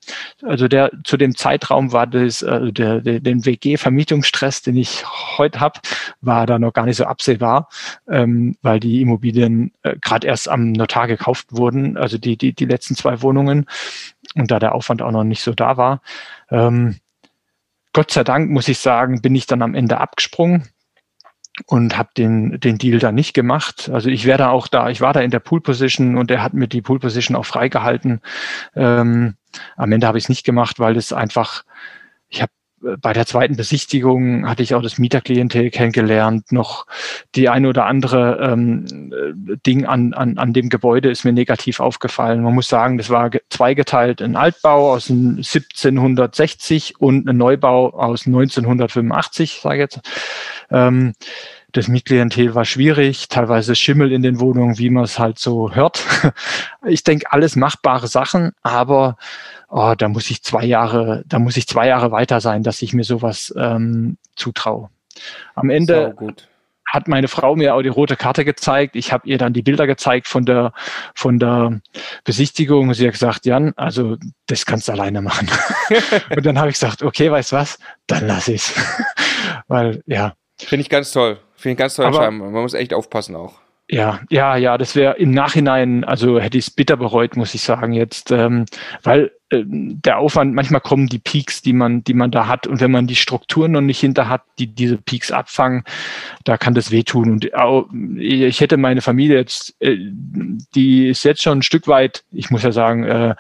also der zu dem Zeitraum war das, äh, der, der, den WG-Vermietungsstress, den ich heute habe, war da noch gar nicht so absehbar, ähm, weil die Immobilien äh, gerade erst am Notar gekauft wurden, also die, die, die letzten zwei Wohnungen und da der Aufwand auch noch nicht so da war. Ähm, Gott sei Dank, muss ich sagen, bin ich dann am Ende abgesprungen und habe den, den Deal dann nicht gemacht. Also ich wäre da auch da, ich war da in der Pool Position und er hat mir die Pool Position auch freigehalten. Ähm, am Ende habe ich es nicht gemacht, weil es einfach, ich habe bei der zweiten Besichtigung hatte ich auch das Mieterklientel kennengelernt. Noch die ein oder andere ähm, Ding an, an, an dem Gebäude ist mir negativ aufgefallen. Man muss sagen, das war zweigeteilt ein Altbau aus 1760 und ein Neubau aus 1985, sage ich jetzt. Ähm, das Mietklientel war schwierig, teilweise Schimmel in den Wohnungen, wie man es halt so hört. Ich denke, alles machbare Sachen, aber oh, da muss ich zwei Jahre, da muss ich zwei Jahre weiter sein, dass ich mir sowas ähm, zutraue. Am Ende hat meine Frau mir auch die rote Karte gezeigt. Ich habe ihr dann die Bilder gezeigt von der von der Besichtigung. Sie hat gesagt, Jan, also das kannst du alleine machen. und dann habe ich gesagt, okay, weißt was, dann lass ich's. Weil ja. Finde ich ganz toll. Finde ich ganz toll. Aber, Man muss echt aufpassen auch. Ja, ja, ja, das wäre im Nachhinein, also hätte ich es bitter bereut, muss ich sagen jetzt, ähm, weil äh, der Aufwand, manchmal kommen die Peaks, die man, die man da hat, und wenn man die Strukturen noch nicht hinter hat, die diese Peaks abfangen, da kann das wehtun. Und auch, ich hätte meine Familie jetzt, äh, die ist jetzt schon ein Stück weit, ich muss ja sagen, äh,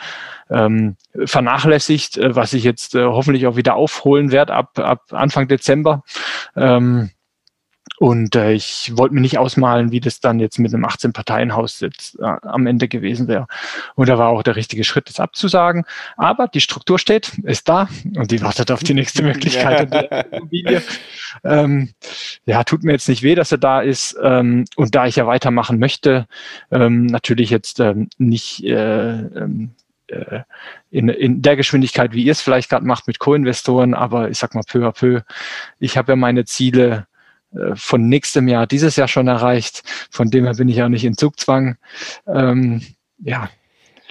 ähm, vernachlässigt, äh, was ich jetzt hoffentlich auch wieder aufholen werde ab, ab Anfang Dezember. Ähm, und äh, ich wollte mir nicht ausmalen, wie das dann jetzt mit einem 18-Parteien-Haus jetzt äh, am Ende gewesen wäre. Und da war auch der richtige Schritt, das abzusagen. Aber die Struktur steht, ist da und die wartet auf die nächste Möglichkeit Immobilie. Ähm, ja, tut mir jetzt nicht weh, dass er da ist. Ähm, und da ich ja weitermachen möchte, ähm, natürlich jetzt ähm, nicht äh, ähm, äh, in, in der Geschwindigkeit, wie ihr es vielleicht gerade macht mit Co-Investoren, aber ich sag mal peu à peu. Ich habe ja meine Ziele von nächstem Jahr dieses Jahr schon erreicht. Von dem her bin ich auch nicht in Zugzwang. Ähm, ja.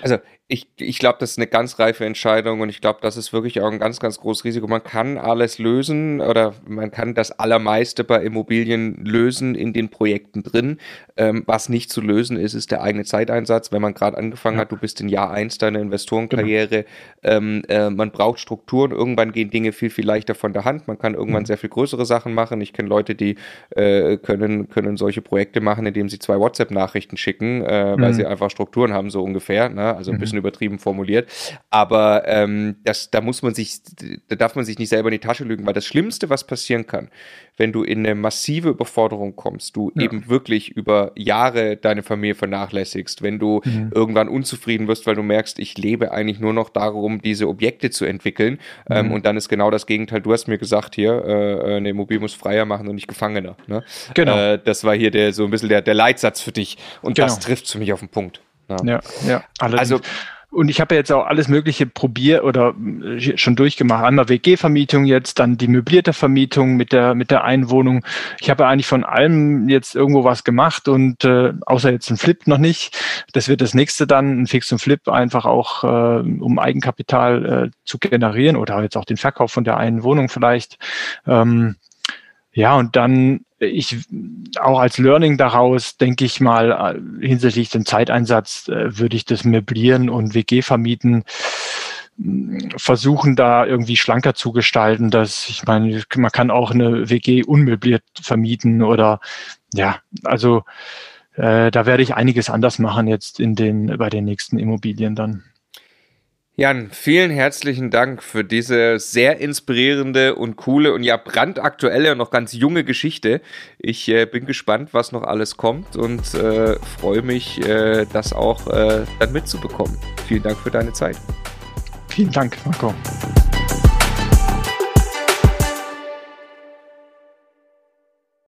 Also ich, ich glaube, das ist eine ganz reife Entscheidung und ich glaube, das ist wirklich auch ein ganz, ganz großes Risiko. Man kann alles lösen oder man kann das Allermeiste bei Immobilien lösen in den Projekten drin. Ähm, was nicht zu lösen ist, ist der eigene Zeiteinsatz. Wenn man gerade angefangen ja. hat, du bist in Jahr eins deiner Investorenkarriere, genau. ähm, äh, man braucht Strukturen. Irgendwann gehen Dinge viel, viel leichter von der Hand. Man kann irgendwann mhm. sehr viel größere Sachen machen. Ich kenne Leute, die äh, können, können solche Projekte machen, indem sie zwei WhatsApp-Nachrichten schicken, äh, weil mhm. sie einfach Strukturen haben, so ungefähr. Ne? Also ein mhm. bisschen übertrieben formuliert. Aber ähm, das, da muss man sich, da darf man sich nicht selber in die Tasche lügen, weil das Schlimmste, was passieren kann, wenn du in eine massive Überforderung kommst, du ja. eben wirklich über Jahre deine Familie vernachlässigst, wenn du mhm. irgendwann unzufrieden wirst, weil du merkst, ich lebe eigentlich nur noch darum, diese Objekte zu entwickeln. Ähm, mhm. Ähm, und dann ist genau das Gegenteil. Du hast mir gesagt hier, äh, eine Immobilie muss freier machen und nicht Gefangener. Ne? Genau. Äh, das war hier der so ein bisschen der, der Leitsatz für dich. Und genau. das trifft für mich auf den Punkt. Ja, ja. ja. Also und ich habe jetzt auch alles Mögliche probiert oder äh, schon durchgemacht. Einmal WG-Vermietung jetzt, dann die möblierte Vermietung mit der mit der Einwohnung. Ich habe eigentlich von allem jetzt irgendwo was gemacht und äh, außer jetzt ein Flip noch nicht. Das wird das nächste dann, ein Fix und Flip, einfach auch äh, um Eigenkapital äh, zu generieren oder jetzt auch den Verkauf von der einen Wohnung vielleicht. Ähm, ja, und dann ich auch als Learning daraus, denke ich mal, äh, hinsichtlich dem Zeiteinsatz äh, würde ich das möblieren und WG vermieten mm, versuchen da irgendwie schlanker zu gestalten, dass ich meine, man kann auch eine WG unmöbliert vermieten oder ja, also äh, da werde ich einiges anders machen jetzt in den bei den nächsten Immobilien dann. Jan, vielen herzlichen Dank für diese sehr inspirierende und coole und ja brandaktuelle und noch ganz junge Geschichte. Ich äh, bin gespannt, was noch alles kommt und äh, freue mich, äh, das auch äh, dann mitzubekommen. Vielen Dank für deine Zeit. Vielen Dank, Marco.